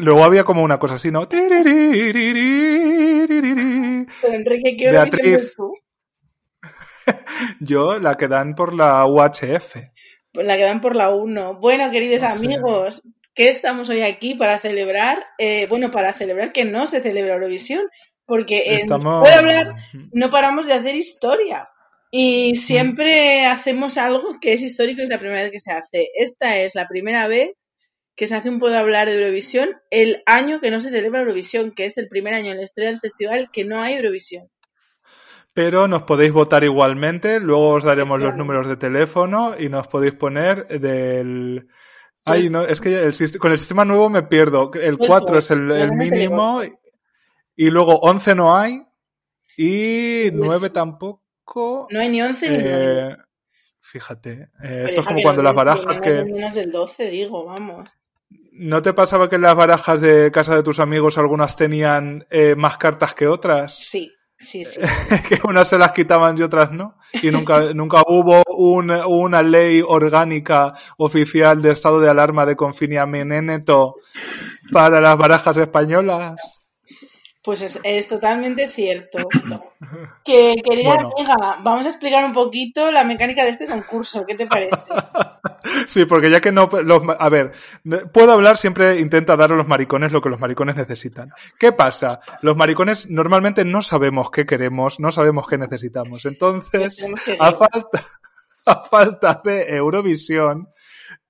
Luego había como una cosa así, ¿no? Enrique, ¿qué Beatriz. Yo, la que dan por la UHF. Pues la que dan por la 1. Bueno, queridos amigos, ¿qué estamos hoy aquí para celebrar? Eh, bueno, para celebrar que no se celebra Eurovisión, porque en Estamos- Puedo hablar, no paramos de hacer historia. Y siempre hacemos algo que es histórico y es la primera vez que se hace. Esta es la primera vez que se hace un Puedo hablar de Eurovisión el año que no se celebra Eurovisión, que es el primer año en la historia del festival que no hay Eurovisión. Pero nos podéis votar igualmente, luego os daremos los números de teléfono y nos podéis poner del... Ay, no, es que el con el sistema nuevo me pierdo. El Pues, 4 pues, es el, el mínimo y luego 11 no hay y Pues, 9 tampoco. No hay ni 11 ni 9. Eh, fíjate, eh, esto es como cuando las barajas que... que... menos del 12, digo, vamos. ¿No te pasaba que en las barajas de casa de tus amigos algunas tenían eh, más cartas que otras? Sí, sí, sí. que unas se las quitaban y otras no. Y nunca, nunca hubo un- una ley orgánica oficial de estado de alarma de confinamiento para las barajas españolas. Pues es, es totalmente cierto. Que, querida Bueno. amiga, vamos a explicar un poquito la mecánica de este concurso. ¿Qué te parece? Sí, porque ya que no, los, a ver, puedo hablar, siempre intenta dar a los maricones lo que los maricones necesitan. ¿Qué pasa? Los maricones normalmente no sabemos qué queremos, no sabemos qué necesitamos. Entonces, a falta, a falta de Eurovisión,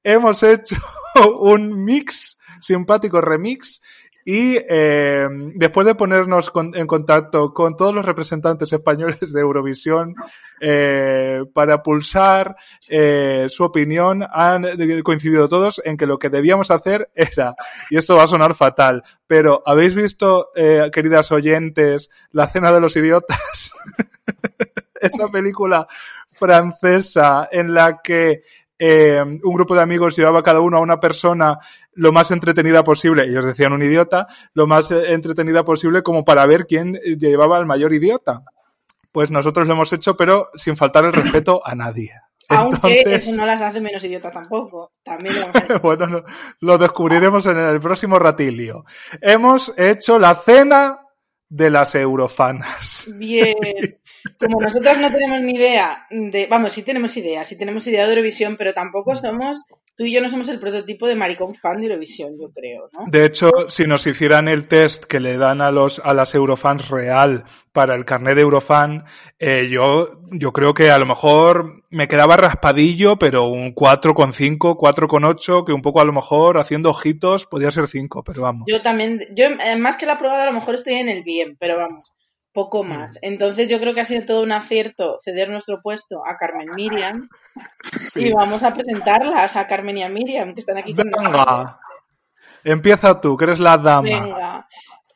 hemos hecho un mix, simpático remix, y eh, después de ponernos en contacto con todos los representantes españoles de Eurovisión eh, para pulsar eh, su opinión, han coincidido todos en que lo que debíamos hacer era, y esto va a sonar fatal, pero ¿habéis visto, eh, queridas oyentes, La Cena de los Idiotas? Esa película francesa en la que eh, un grupo de amigos llevaba cada uno a una persona lo más entretenida posible, ellos decían un idiota, lo más eh, entretenida posible como para ver quién llevaba al mayor idiota. Pues nosotros lo hemos hecho, pero sin faltar el respeto a nadie. Aunque Entonces- eso no las hace menos idiotas tampoco. También lo bueno, lo, lo descubriremos en el próximo ratilio. Hemos hecho la cena de las eurofanas. Bien. Como nosotros no tenemos ni idea de. Vamos, sí tenemos idea, sí tenemos idea de Eurovisión, pero tampoco somos. Tú y yo no somos el prototipo de maricón fan de Eurovisión, yo creo, ¿no? De hecho, si nos hicieran el test que le dan a los a las Eurofans real para el carnet de Eurofan, eh, yo, yo creo que a lo mejor me quedaba raspadillo, pero un 4,5, 4,8, que un poco a lo mejor haciendo ojitos podía ser 5, pero vamos. Yo también. Yo, eh, más que la probada, a lo mejor estoy en el bien, pero vamos, poco más. Entonces, yo creo que ha sido todo un acierto ceder nuestro puesto a Carmen Miriam. Sí. Y vamos a presentarlas a Carmen y a Miriam, que están aquí con nosotros. Venga, empieza tú, que eres la dama. Venga.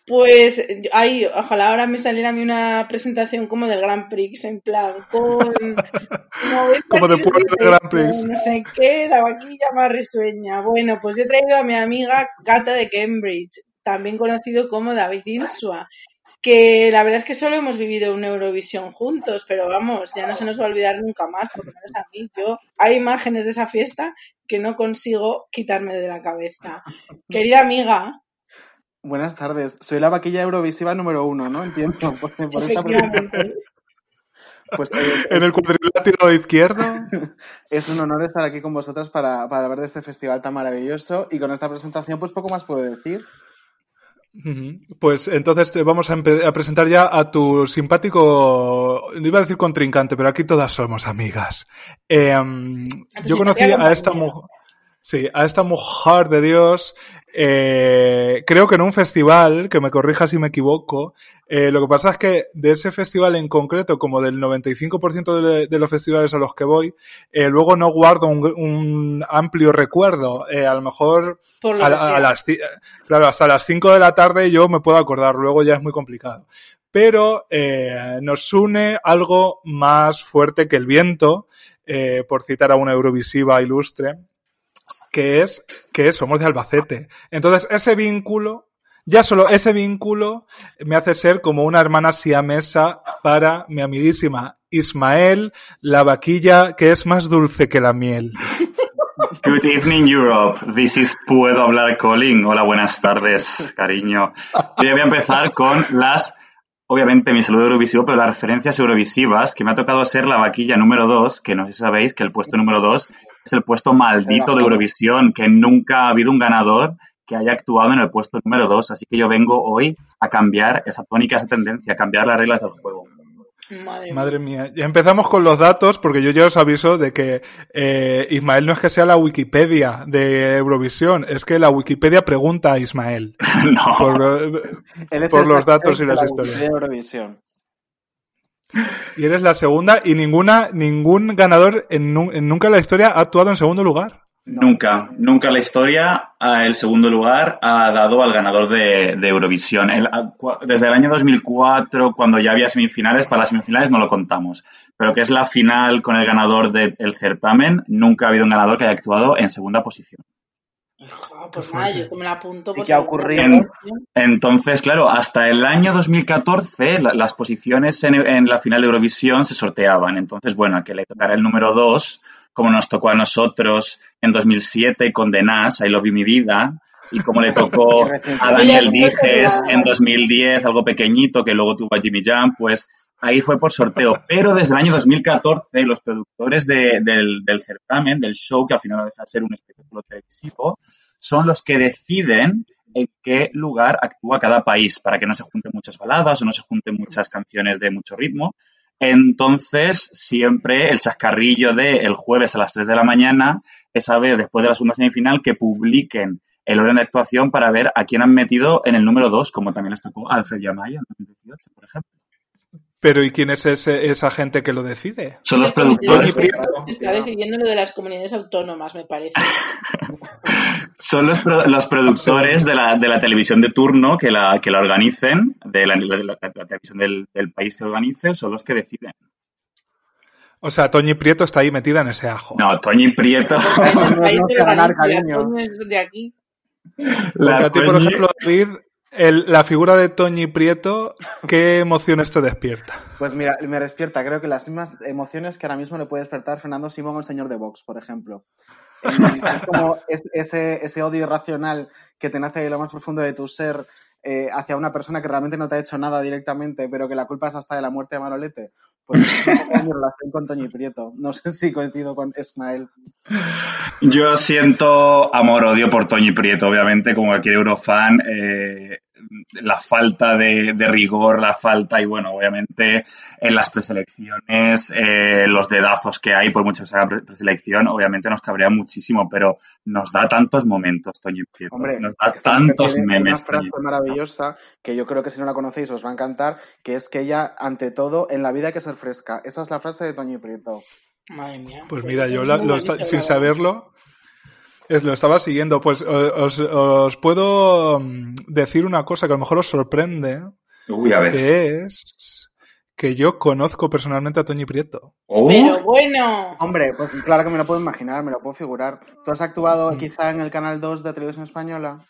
Pues, ay, ojalá ahora me saliera a mí una presentación como del Grand Prix, en plan, con... Como de pueblo del Grand Prix. No sé qué, la vaquilla más risueña. Bueno, pues yo he traído a mi amiga Gata de Cambridge, también conocido como David Insua, que la verdad es que solo hemos vivido una Eurovisión juntos, pero vamos, ya no se nos va a olvidar nunca más, por lo menos a mí. Yo, hay imágenes de esa fiesta que no consigo quitarme de la cabeza. Querida amiga, Buenas tardes. Soy la vaquilla eurovisiva número uno, ¿no? Entiendo. Por, por esta. Pues eh, En el cuadrilátero izquierdo. es un honor estar aquí con vosotros para, para hablar de este festival tan maravilloso y con esta presentación pues poco más puedo decir. Pues entonces te vamos a, presentar ya a tu simpático, no iba a decir contrincante, pero aquí todas somos amigas. Eh, tu yo conocí a esta mujer, sí, a esta mujer de Dios, eh, creo que en un festival, que me corrija si me equivoco, eh, lo que pasa es que de ese festival en concreto, como del 95% de, de los festivales a los que voy, eh, luego no guardo un, un amplio recuerdo. Eh, a lo mejor Por lo a, las, claro, hasta las 5 de la tarde yo me puedo acordar, luego ya es muy complicado. Pero eh, nos une algo más fuerte que el viento, eh, por citar a una Eurovisiva ilustre, que es que somos de Albacete. Entonces, ese vínculo, ya solo ese vínculo me hace ser como una hermana siamesa para mi amiguísima Ismael, la vaquilla que es más dulce que la miel. Good evening, Europe. This is Puedo hablar Colin. Hola, buenas tardes, cariño. Yo voy a empezar con las, obviamente, mi saludo eurovisivo, pero las referencias eurovisivas, que me ha tocado ser la vaquilla número 2, que no sé si sabéis que el puesto número 2 es el puesto maldito de Eurovisión, que nunca ha habido un ganador que haya actuado en el puesto número 2. Así que yo vengo hoy a cambiar esa tónica, esa tendencia, a cambiar las reglas del juego. Madre, Madre mía, ya empezamos con los datos porque yo ya os aviso de que eh, Ismael no es que sea la Wikipedia de Eurovisión, es que la Wikipedia pregunta a Ismael no. por, eh, por los datos y las la historias. de Eurovisión. Y eres la segunda y ninguna ningún ganador en, nu- en nunca en la historia ha actuado en segundo lugar. Nunca, nunca la historia ah, el segundo lugar ha dado al ganador de, Eurovisión. Ah, desde el año 2004, cuando ya había semifinales, para las semifinales no lo contamos, pero que es la final con el ganador del certamen, nunca ha habido un ganador que haya actuado en segunda posición. Ah, pues nada, yo esto me la apunto. ¿Y pues qué ha ocurrido? En- Entonces, claro, hasta el año 2014 la- las posiciones en, en la final de Eurovisión se sorteaban. Entonces, bueno, a que le tocara el número 2, como nos tocó a nosotros en 2007 con The Nas, I Love You Mi Vida, y como le tocó a Daniel Dijes en 2010, algo pequeñito, que luego tuvo a Jimmy Jam, pues ahí fue por sorteo. Pero desde el año 2014 los productores de- del, del certamen, del show, que al final no deja de ser un espectáculo televisivo, son los que deciden en qué lugar actúa cada país, para que no se junten muchas baladas o no se junten muchas canciones de mucho ritmo. Entonces, siempre el chascarrillo de el jueves a las 3 de la mañana es a ver, después de la segunda semifinal, que publiquen el orden de actuación para ver a quién han metido en el número 2, como también les tocó a Alfred Yamaya en 2018, por ejemplo. Pero ¿y quién es ese, esa gente que lo decide? Son los productores. Está decidiendo lo de las comunidades autónomas, me parece. Son los, los productores de la, de la televisión de turno que la, que la organicen, de la, la- la- la televisión del, del país que organice, son los que deciden. O sea, Toñi Prieto está ahí metida en ese ajo. No, Toñi Prieto. El país no de aquí. Porque la a ti, por Toñi- ejemplo, David, el- la figura de Toñi Prieto, ¿qué emociones te despierta? Pues mira, me despierta, creo que las mismas emociones que ahora mismo le puede despertar Fernando Simón, el señor de Vox, por ejemplo. Es como es- ese, ese odio irracional que te nace de lo más profundo de tu ser eh, hacia una persona que realmente no te ha hecho nada directamente, pero que la culpa es hasta de la muerte de Manolete. Pues es mi relación con Toño y Prieto. No sé si coincido con Ismael. Yo siento amor-odio por Toñi Prieto, obviamente, como cualquier eurofan. eh, la falta de, de rigor, la falta, y bueno, obviamente en las preselecciones, eh, los dedazos que hay por mucho que se haga pre- preselección, obviamente nos cabrea muchísimo, pero nos da tantos momentos, Toñi Prieto. Hombre, nos da tantos mujer tiene Una memes. frase maravillosa que yo creo que si no la conocéis os va a encantar, que es que ella, ante todo, en la vida hay que ser fresca. Esa es la frase de Toño y Prieto. Madre mía. Pues mira, yo la- lo sin saberlo, es, lo estaba siguiendo. Pues o- os, os puedo mm, decir una cosa que a lo mejor os sorprende, Uy, a ver. que es que yo conozco personalmente a Toñi Prieto. Oh, Pero bueno. Hombre, pues claro que me lo puedo imaginar, me lo puedo figurar. ¿Tú has actuado quizá en el canal 2 de Televisión Española?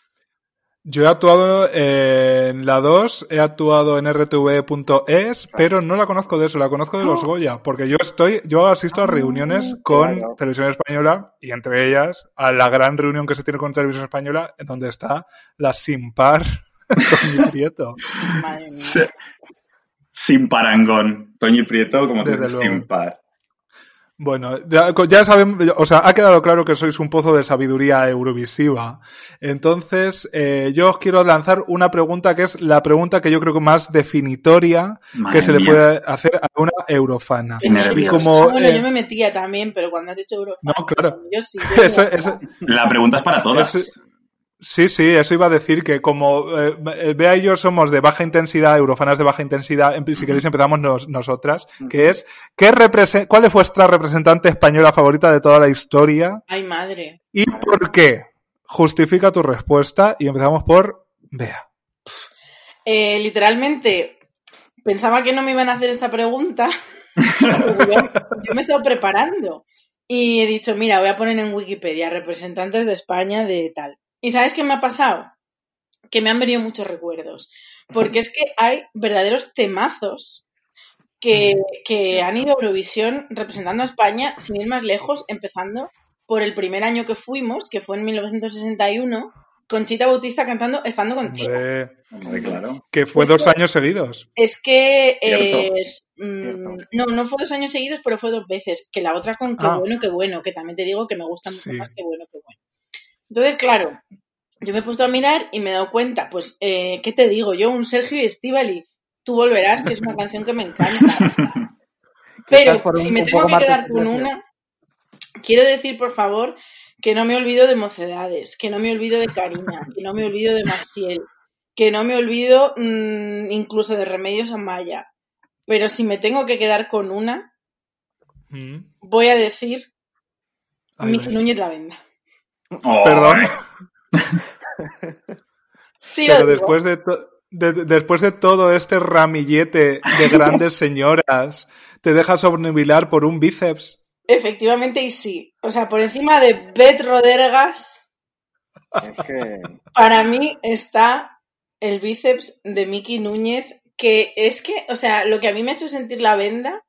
Yo he actuado en la 2, he actuado en rtv.es, pero no la conozco de eso, la conozco de los Goya, porque yo estoy, yo asisto a reuniones con. Televisión Española y entre ellas a la gran reunión que se tiene con Televisión Española, en donde está la sin par Toñi Prieto. Madre mía. Sin parangón. Toño y Prieto, como dices, luego. sin par. Bueno, ya, ya saben, o sea, ha quedado claro que sois un pozo de sabiduría eurovisiva. Entonces, eh, yo os quiero lanzar una pregunta que es la pregunta que yo creo que más definitoria Madre que se le puede hacer a una eurofana. Qué nervios. Como, bueno, eh, yo me metía también, pero cuando has dicho Europa. No, claro. Yo sí. yo Eso- La pregunta es para todas. Eso- Sí, sí, eso iba a decir que como eh, Bea y yo somos de baja intensidad, eurofanas de baja intensidad, en- si queréis empezamos nos- nosotras, que es, ¿qué represe- ¿cuál es vuestra representante española favorita de toda la historia Ay, madre. y por qué? Justifica tu respuesta y empezamos por Bea. Eh, literalmente, pensaba que no me iban a hacer esta pregunta. yo me he estado preparando. Y he dicho, mira, voy a poner en Wikipedia representantes de España de tal. ¿Y sabes qué me ha pasado? Que me han venido muchos recuerdos. Porque es que hay verdaderos temazos que, que han ido a Eurovisión representando a España, sin ir más lejos, empezando por el primer año que fuimos, que fue en 1961, con Chita Bautista cantando Estando contigo. Hombre, Hombre, claro. que fue Es dos que- años seguidos. Es que Cierto. es, mm, Cierto. no, no fue dos años seguidos, pero fue dos veces. Que la otra con qué Ah. bueno, qué bueno, que también te digo que me gusta mucho Sí. más que bueno, qué bueno. Entonces, claro, yo me he puesto a mirar y me he dado cuenta, pues, eh, ¿qué te digo? Yo, un Sergio y Estivali, tú volverás, que es una canción que me encanta. Pero si me tengo que quedar con una, quiero decir, por favor, que no me olvido de Mocedades, que no me olvido de Karina, que no me olvido de Maciel, que no me olvido mm, incluso de Remedios Amaya. Pero si me tengo que quedar con una, Mm. voy a decir Miki. Núñez la venda. Oh, Perdón, Sí, pero después de, to- de- de- después de todo este ramillete de grandes señoras, te dejas obnubilar por un bíceps. Efectivamente, y sí. O sea, por encima de Beth Rodergas, Es que. para mí está el bíceps de Miki Núñez, que es que, o sea, lo que a mí me ha hecho sentir la venda,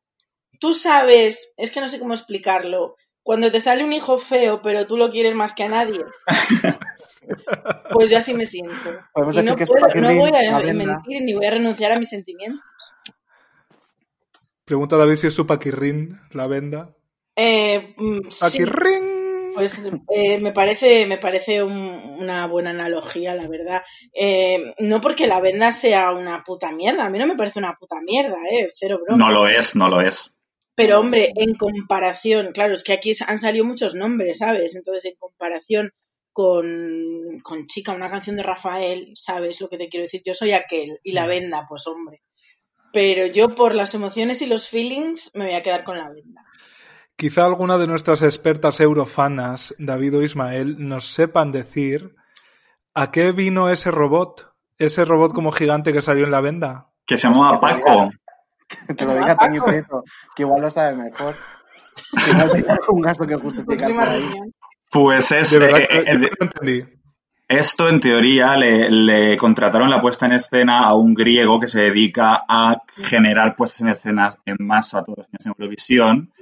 tú sabes, es que no sé cómo explicarlo, cuando te sale un hijo feo, pero tú lo quieres más que a nadie. Pues yo así me siento. Podemos Y no, decir que es puedo- no voy a mentir ni voy a renunciar a mis sentimientos. Pregunta David si es su paquirrín, la venda. Eh, mm, sí, ¡Paquirrín! Pues eh, me parece, me parece un- una buena analogía, la verdad. Eh, no porque la venda sea una puta mierda, a mí no me parece una puta mierda, eh, cero broma. No lo es, no lo es. Pero hombre, en comparación, claro, es que aquí han salido muchos nombres, ¿sabes? Entonces, en comparación con, con Chica, una canción de Rafael, ¿sabes lo que te quiero decir? Yo soy aquel y la venda, pues hombre. Pero yo por las emociones y los feelings me voy a quedar con la venda. Quizá alguna de nuestras expertas eurofanas, David o Ismael, nos sepan decir a qué vino ese robot, ese robot como gigante que salió en la venda. Que se llamaba Paco. Te lo diga Toño Prieto, que igual lo sabe mejor. Que un gasto que justificar. Pues es. De verdad, eh, que eh, entendí. Esto, en teoría, le, le contrataron la puesta en escena a un griego que se dedica a generar puestas en escenas en masa todos los años en Eurovisión,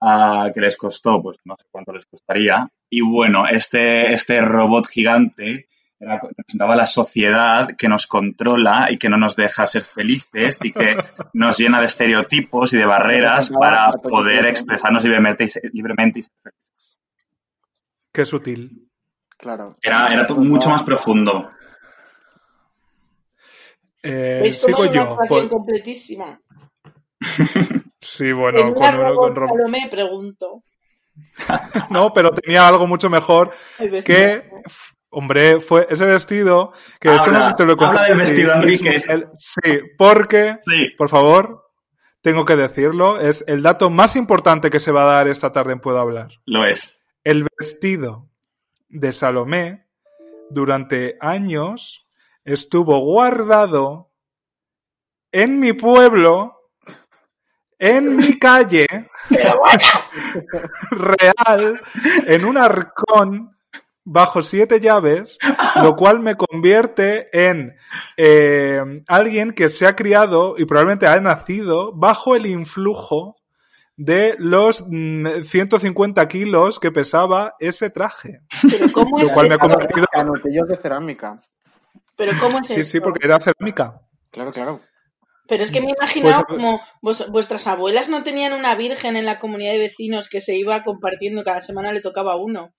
ah, que les costó, pues no sé cuánto les costaría. Y bueno, este, este robot gigante representaba la sociedad que nos controla y que no nos deja ser felices y que nos llena de estereotipos y de barreras para poder expresarnos libremente y, ser- libremente y ser felices. Qué sutil. Claro. Era, era to- mucho más profundo. Eh, ¿Veis cómo sigo es una yo. Pues- completísima? sí, en bueno, con, robot con ro- Salomé, pregunto. No, pero tenía algo mucho mejor vestido. que, hombre, fue ese vestido que no Habla- sé si te lo habla del vestido, Enrique. Sí, porque, Sí. por favor, tengo que decirlo, es el dato más importante que se va a dar esta tarde en Puedo Hablar. Lo es. El vestido de Salomé durante años estuvo guardado en mi pueblo, en mi calle, real, en un arcón bajo siete llaves, lo cual me convierte en eh, alguien que se ha criado y probablemente ha nacido bajo el influjo de los mm, 150 kilos que pesaba ese traje. Pero ¿cómo Lo es cual me ha convertido... Canutillos de cerámica. Pero ¿cómo es Sí, eso? sí, porque era cerámica. Claro, claro. Pero es que me he imaginado Pues- como vos- vuestras abuelas no tenían una virgen en la comunidad de vecinos que se iba compartiendo, cada semana le tocaba uno,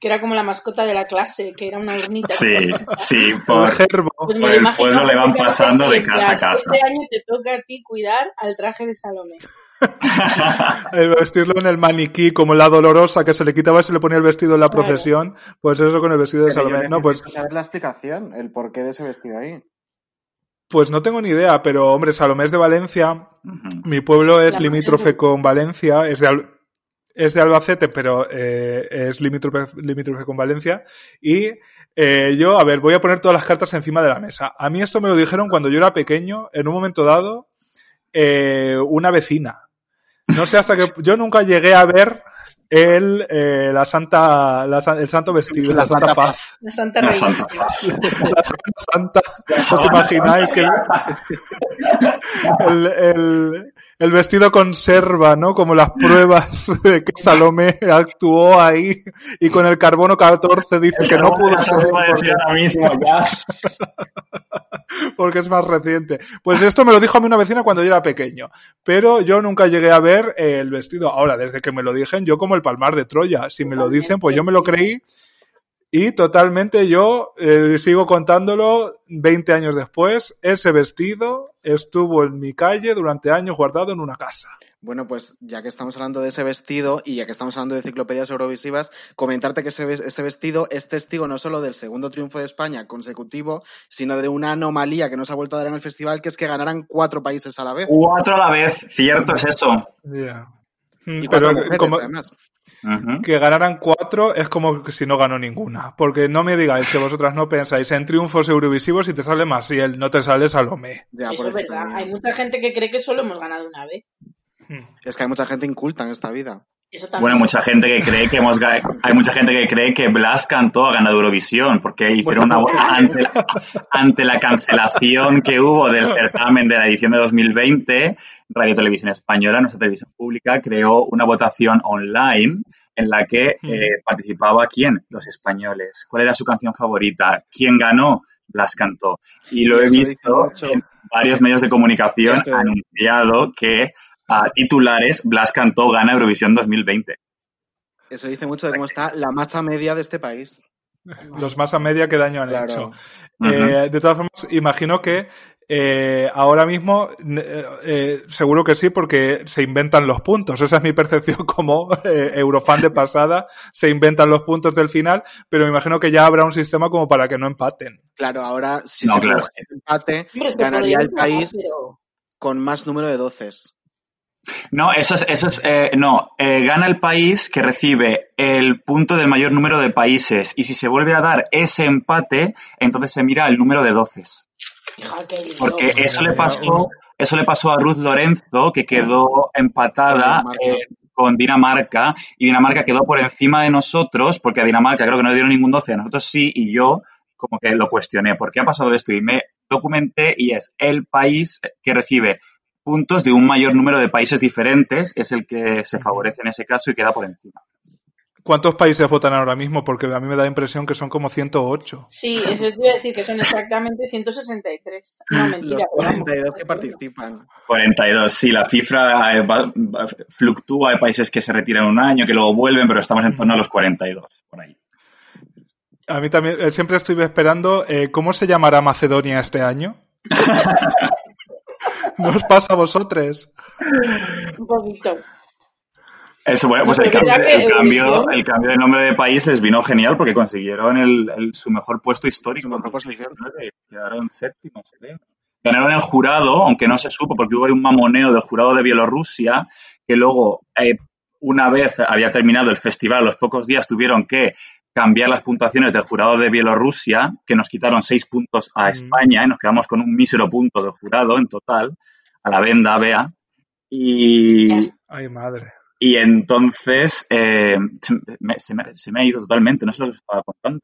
que era como la mascota de la clase, que era una hornita. Sí, sí, por, gerbo. Pues por el imagino pueblo le van pasando de casa a casa. Este año te toca a ti cuidar al traje de Salomé. El vestirlo en el maniquí, como la dolorosa que se le quitaba y se le ponía el vestido en la Claro. procesión. Pues eso con el vestido de yo Salomé. No, pues, saber la explicación, el porqué de ese vestido ahí. pues no tengo ni idea, pero hombre, Salomé es de Valencia. Mi pueblo es La limítrofe con Valencia. Es de, Al- es de Albacete, pero eh, es limítrofe, con Valencia. Y eh, yo, a ver, voy a poner todas las cartas encima de la mesa. A mí esto me lo dijeron cuando yo era pequeño, en un momento dado, eh, una vecina. No sé hasta que yo nunca llegué a ver el, eh, la santa, la el santo vestido, la, La santa Santa paz. La Santa La Reina. Santa La Santa. ¿Os imagináis que el, el- el vestido conserva, ¿no? Como las pruebas de que Salomé actuó ahí y con el carbono 14 dice que no pudo ser Porque es más reciente. Pues esto me lo dijo a mí una vecina cuando yo era pequeño, pero yo nunca llegué a ver eh, el vestido. Ahora, desde que me lo dijeron, yo como el palmar de Troya, si me lo dicen, pues yo me lo creí y totalmente yo eh, sigo contándolo 20 años después. Ese vestido estuvo en mi calle durante años guardado en una casa. Bueno, pues ya que estamos hablando de ese vestido y ya que estamos hablando de enciclopedias eurovisivas, comentarte que ese, ves- ese vestido es testigo no solo del segundo triunfo de España consecutivo, sino de una anomalía que nos ha vuelto a dar en el festival, que es que ganaran cuatro países a la vez. Cuatro a la vez, cierto es eso. Ya. Mm, Y Pero mujeres, como además. Que ganaran cuatro es como que si no ganó ninguna. Porque no me digáis que vosotras no pensáis en triunfos eurovisivos y te sale más y él no te sale Salomé. Ya, Eso es verdad. Hay mucha gente que cree que solo hemos ganado una vez. Es que hay mucha gente inculta en esta vida. Bueno, hay mucha gente que cree que hemos hay mucha gente que cree que Blas cantó ha ganado Eurovisión porque hicieron una ante la, ante la cancelación que hubo del certamen de la edición de 2020, Radio Televisión Española, nuestra televisión pública, creó una votación online en la que eh, participaba quién, los españoles. ¿Cuál era su canción favorita? ¿Quién ganó? Blas cantó. Y lo he visto en varios medios de comunicación anunciado que a titulares Blas cantó gana Eurovisión 2020. Eso dice mucho de cómo está la masa media de este país. Los más a media que daño han Claro. hecho. Eh, de todas formas, imagino que eh, ahora mismo, eh, eh, seguro que sí, porque se inventan los puntos. Esa es mi percepción como eh, eurofan de pasada. Se inventan los puntos del final, pero me imagino que ya habrá un sistema como para que no empaten. Claro, ahora si No, se claro. empate, ganaría el país con más número de doces. No, eso es, eso es eh, no, eh, gana el país que recibe el punto del mayor número de países y si se vuelve a dar ese empate, entonces se mira el número de doces. Lío. Porque eso le pasó, eso le pasó a Ruth Lorenzo, que quedó empatada Con Dinamarca. eh, con Dinamarca y Dinamarca quedó por encima de nosotros porque a Dinamarca creo que no le dieron ningún 12, a nosotros sí y yo como que lo cuestioné, ¿por qué ha pasado esto? Y me documenté y es el país que recibe puntos de un mayor número de países diferentes, es el que se favorece en ese caso y queda por encima. ¿Cuántos países votan ahora mismo? Porque a mí me da la impresión que son como 108. Sí, eso te iba a decir que son exactamente 163. No, Los mentira. vamos, 42 que participan. 42, sí, la cifra eh, fluctúa, hay países que se retiran un año, que luego vuelven, pero estamos en torno a los 42, por ahí. A mí también, eh, siempre estoy esperando eh, cómo se llamará Macedonia este año. ¿No os pasa a vosotros? Un poquito. Eso, bueno, pues el cambio, el, cambio, el cambio de nombre de país les vino genial porque consiguieron el, el- su mejor puesto histórico. Mejor posición. Quedaron séptimos, creo. Ganaron el jurado, aunque no se supo porque hubo ahí un mamoneo del jurado de Bielorrusia, que luego, eh, una vez había terminado el festival, a los pocos días tuvieron que cambiar las puntuaciones del jurado de Bielorrusia, que nos quitaron seis puntos a Mm. España y nos quedamos con un mísero punto del jurado en total, a la venda, vea. Y. Ay, madre. y entonces eh, se, me, se me- se me ha ido totalmente, no sé lo que os estaba contando.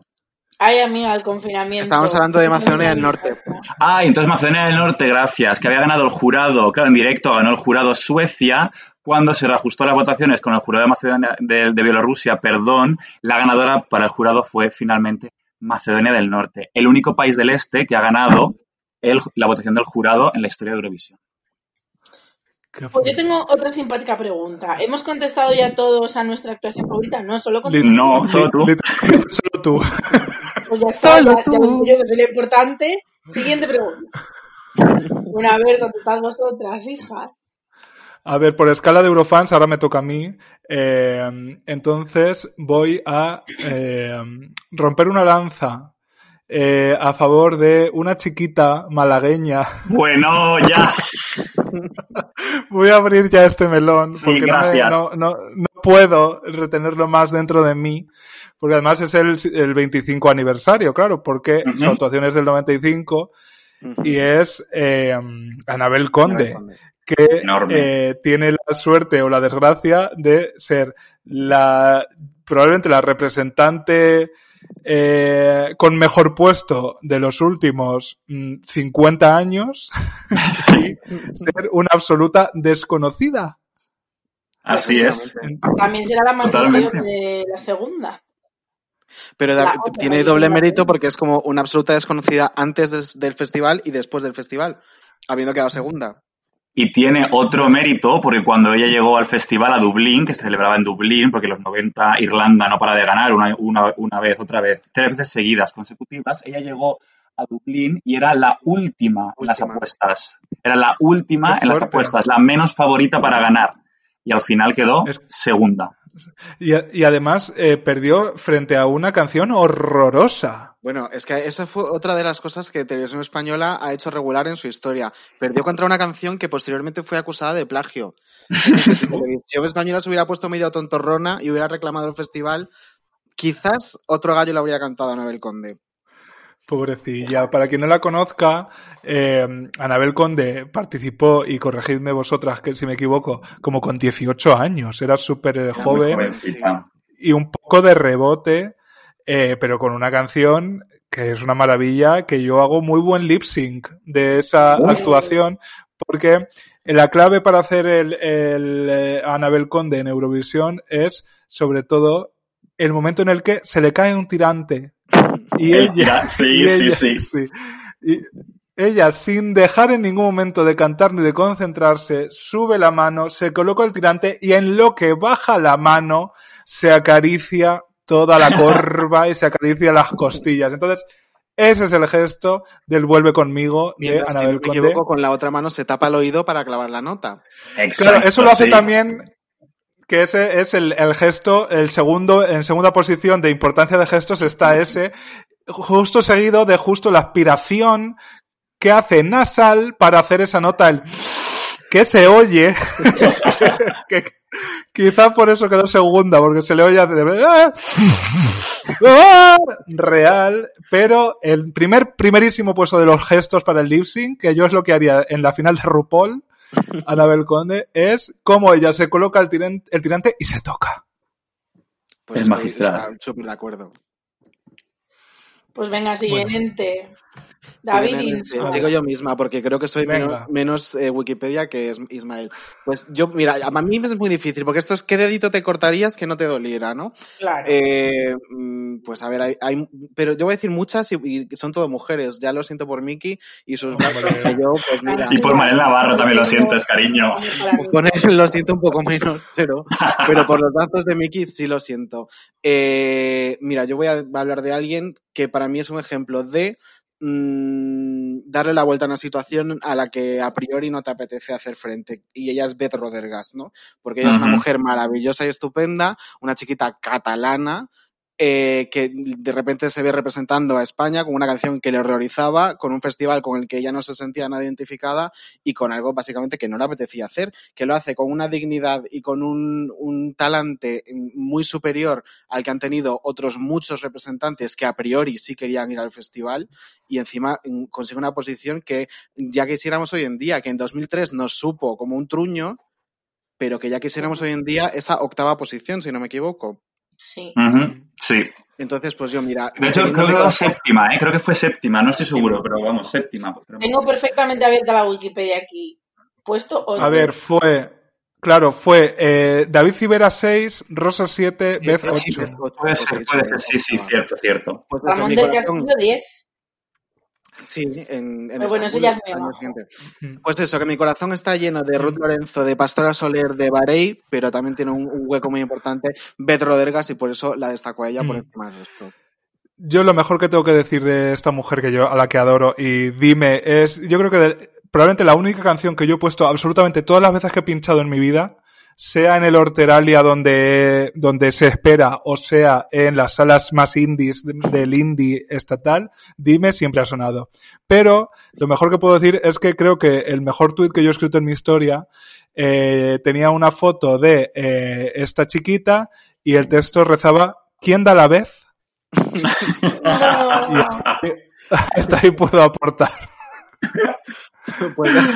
Ay, amiga, el confinamiento. Estábamos hablando de Macedonia del Norte. Ah, y entonces Macedonia del Norte, gracias, que había ganado el jurado, claro, en directo ganó el jurado Suecia, cuando se reajustó las votaciones con el jurado de Macedonia de, de Bielorrusia, perdón, la ganadora para el jurado fue finalmente Macedonia del Norte, el único país del este que ha ganado el- la votación del jurado en la historia de Eurovisión. Pues yo tengo otra simpática pregunta. ¿Hemos contestado ya todos a nuestra actuación favorita? No, solo con... Lit- No, solo tú. Solo tú. Pues ya está, Solo ya, ya tú. lo yo, que soy lo importante. Siguiente pregunta. Bueno, a ver, contestad vosotras, hijas. A ver, por escala de Eurofans, ahora me toca a mí. Eh, entonces voy a eh, romper una lanza eh, a favor de una chiquita malagueña. Bueno, ya. Voy a abrir ya este melón Sí, porque no, me- no, no- no puedo retenerlo más dentro de mí. Porque además es el, el 25 aniversario, claro, porque su actuación es del 95 y es eh, Anabel Conde. que eh, tiene la suerte o la desgracia de ser la probablemente la representante eh, con mejor puesto de los últimos mm, 50 años y ser una absoluta desconocida. Así es. También será la Totalmente. de la segunda. Pero La da- otra, tiene doble mérito porque es como una absoluta desconocida antes des- del festival y después del festival, habiendo quedado segunda. Y tiene otro mérito porque cuando ella llegó al festival a Dublín, que se celebraba en Dublín, porque en los 90 Irlanda no para de ganar una, una, una vez, otra vez, tres veces seguidas consecutivas, ella llegó a Dublín y era la última en las apuestas. Era la última en las apuestas, la menos favorita para ganar. Y al final quedó Es- segunda. Y además eh, perdió frente a una canción horrorosa. Bueno, es que esa fue otra de las cosas que Televisión Española ha hecho regular en su historia. Perdió contra una canción que posteriormente fue acusada de plagio. Entonces, si Televisión Española se hubiera puesto medio tontorrona y hubiera reclamado el festival, quizás otro gallo le habría cantado a Anabel Conde. Pobrecilla. Para quien no la conozca, eh, Anabel Conde participó, y corregidme vosotras que si me equivoco, como con 18 años. Era súper eh, joven. Y un poco de rebote, eh, pero con una canción que es una maravilla, que yo hago muy buen lip sync de esa Uy. actuación, porque la clave para hacer el, el eh, Anabel Conde en Eurovisión es, sobre todo, el momento en el que se le cae un tirante. Y El ella, sí, y sí, ella- sí. Y ella, sin dejar en ningún momento de cantar ni de concentrarse, sube la mano, se coloca el tirante y en lo que baja la mano se acaricia toda la corva y se acaricia las costillas. Entonces, ese es el gesto del vuelve conmigo de Mientras, si no Anabel Conde. equivoco, con la otra mano se tapa el oído para clavar la nota. Claro, Exacto, eso lo hace sí. también que ese es el, el gesto, el segundo, en segunda posición de importancia de gestos está ese, justo seguido de justo la aspiración que hace nasal para hacer esa nota, el que se oye, que quizás por eso quedó segunda, porque se le oye de ¡Ah! ¡Ah! real, pero el primer, primerísimo puesto de los gestos para el lip sync, que yo es lo que haría en la final de RuPaul, Anabel Conde, es cómo ella se coloca el, tiran- el tirante y se toca. Pues Es magistral. súper de acuerdo. Pues venga, siguiente. David Insua. Sigo yo misma porque creo que soy Venga. menos, menos, eh, Wikipedia que es Ismael. Pues yo, mira, a mí me es muy difícil porque esto es qué dedito te cortarías que no te doliera, ¿no? Claro. Eh, mm, pues a ver, hay, hay- pero yo voy a decir muchas y, y son todo mujeres. Ya lo siento por Miki y sus que yo, pues mira, Y por Manel Navarro también lo sientes, cariño. Con él lo siento un poco menos, pero, pero por los brazos de Miki sí lo siento. Eh, mira, yo voy a hablar de alguien que para mí es un ejemplo de mm, darle la vuelta a una situación a la que a priori no te apetece hacer frente. Y ella es Beth Rodergas, ¿no? Porque ella es una mujer maravillosa y estupenda, una chiquita catalana. Eh, que de repente se ve representando a España con una canción que le horrorizaba, con un festival con el que ella no se sentía nada identificada y con algo básicamente que no le apetecía hacer, que lo hace con una dignidad y con un, un talante muy superior al que han tenido otros muchos representantes que a priori sí querían ir al festival y encima mm, consigue una posición que ya quisiéramos hoy en día, que en 2003 nos supo como un truño, pero que ya quisiéramos hoy en día esa octava posición, si no me equivoco. Sí. Sí. Entonces, pues yo, mira. De hecho, creo que cuenta- séptima, ¿eh? Creo que fue séptima, no estoy seguro, pero vamos, séptima. Tengo perfectamente abierta la Wikipedia aquí. Puesto 8. A ver, fue, claro, fue eh, David Civera 6, Rosa 7, Beth Sí, 8. sí, Beth ocho, Puede pues ser, puede ser, sí, sí, cierto, cierto. Pues Ramón del Castillo 10. Sí, en, en bueno, eso ya es. Pues eso, que mi corazón está lleno de Ruth Lorenzo, de Pastora Soler, de Barey, pero también tiene un, un hueco muy importante Beth Rodergas y por eso la destaco a ella por Mm. encima del resto. Yo lo mejor que tengo que decir de esta mujer que yo, a la que adoro y dime es, yo creo que de- probablemente la única canción que yo he puesto absolutamente todas las veces que he pinchado en mi vida, sea en el Horteralia donde, donde se espera o sea en las salas más indies de- del indie estatal, dime siempre ha sonado. Pero lo mejor que puedo decir es que creo que el mejor tweet que yo he escrito en mi historia eh, tenía una foto de eh, esta chiquita y el texto rezaba ¿Quién da la vez? Y hasta ahí, hasta ahí puedo aportar. Pues ya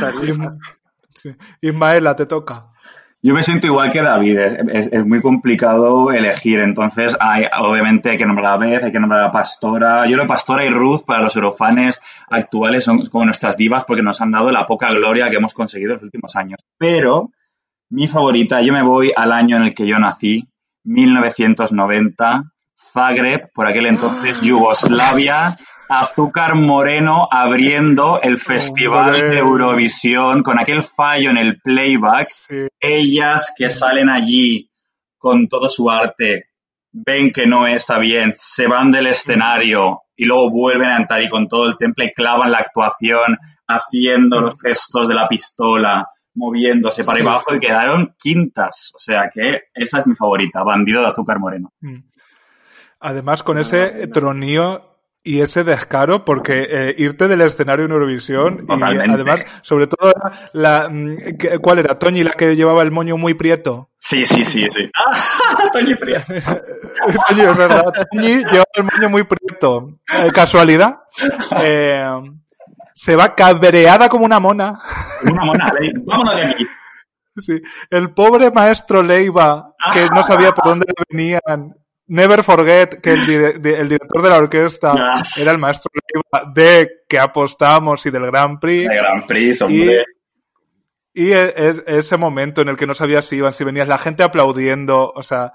sí. Ismaela, te toca. Yo me siento igual que David, es, es- es muy complicado elegir, entonces hay, obviamente hay que nombrar a Beth, hay que nombrar a Pastora. Yo creo que Pastora y Ruth para los eurofanes actuales son como nuestras divas porque nos han dado la poca gloria que hemos conseguido en los últimos años. Pero mi favorita, yo me voy al año en el que yo nací, 1990, Zagreb, por aquel entonces Yugoslavia, Azúcar Moreno abriendo el Festival Hombre. de Eurovisión con aquel fallo en el playback Sí. ellas que salen allí con todo su arte, ven que no está bien, se van del escenario y luego vuelven a entrar y con todo el temple clavan la actuación haciendo los gestos de la pistola, moviéndose para Sí. abajo y quedaron quintas. O sea que esa es mi favorita, Bandido de Azúcar Moreno. Mm. Además, con ese tronío y ese descaro, porque eh, irte del escenario en Eurovisión, y además, sobre todo, la, mm, ¿cuál era? Toñi, la que llevaba el moño muy prieto. Sí, sí, sí, sí. ¡Ah! Toñi Frías. Toñi, es verdad. Toñi llevaba el moño muy prieto. Eh, ¿Casualidad? Eh, se va cabreada como una mona. Una mona, Ley. vámonos de aquí. Sí. El pobre maestro Leiva, que no sabía por dónde le venían. Never forget que el, dire- de- el director de la orquesta Yes. era el maestro de que apostamos y del Grand Prix. De Gran Prix, hombre. Y e- es- ese momento en el que no sabías si iban, si venías, la gente aplaudiendo, o sea,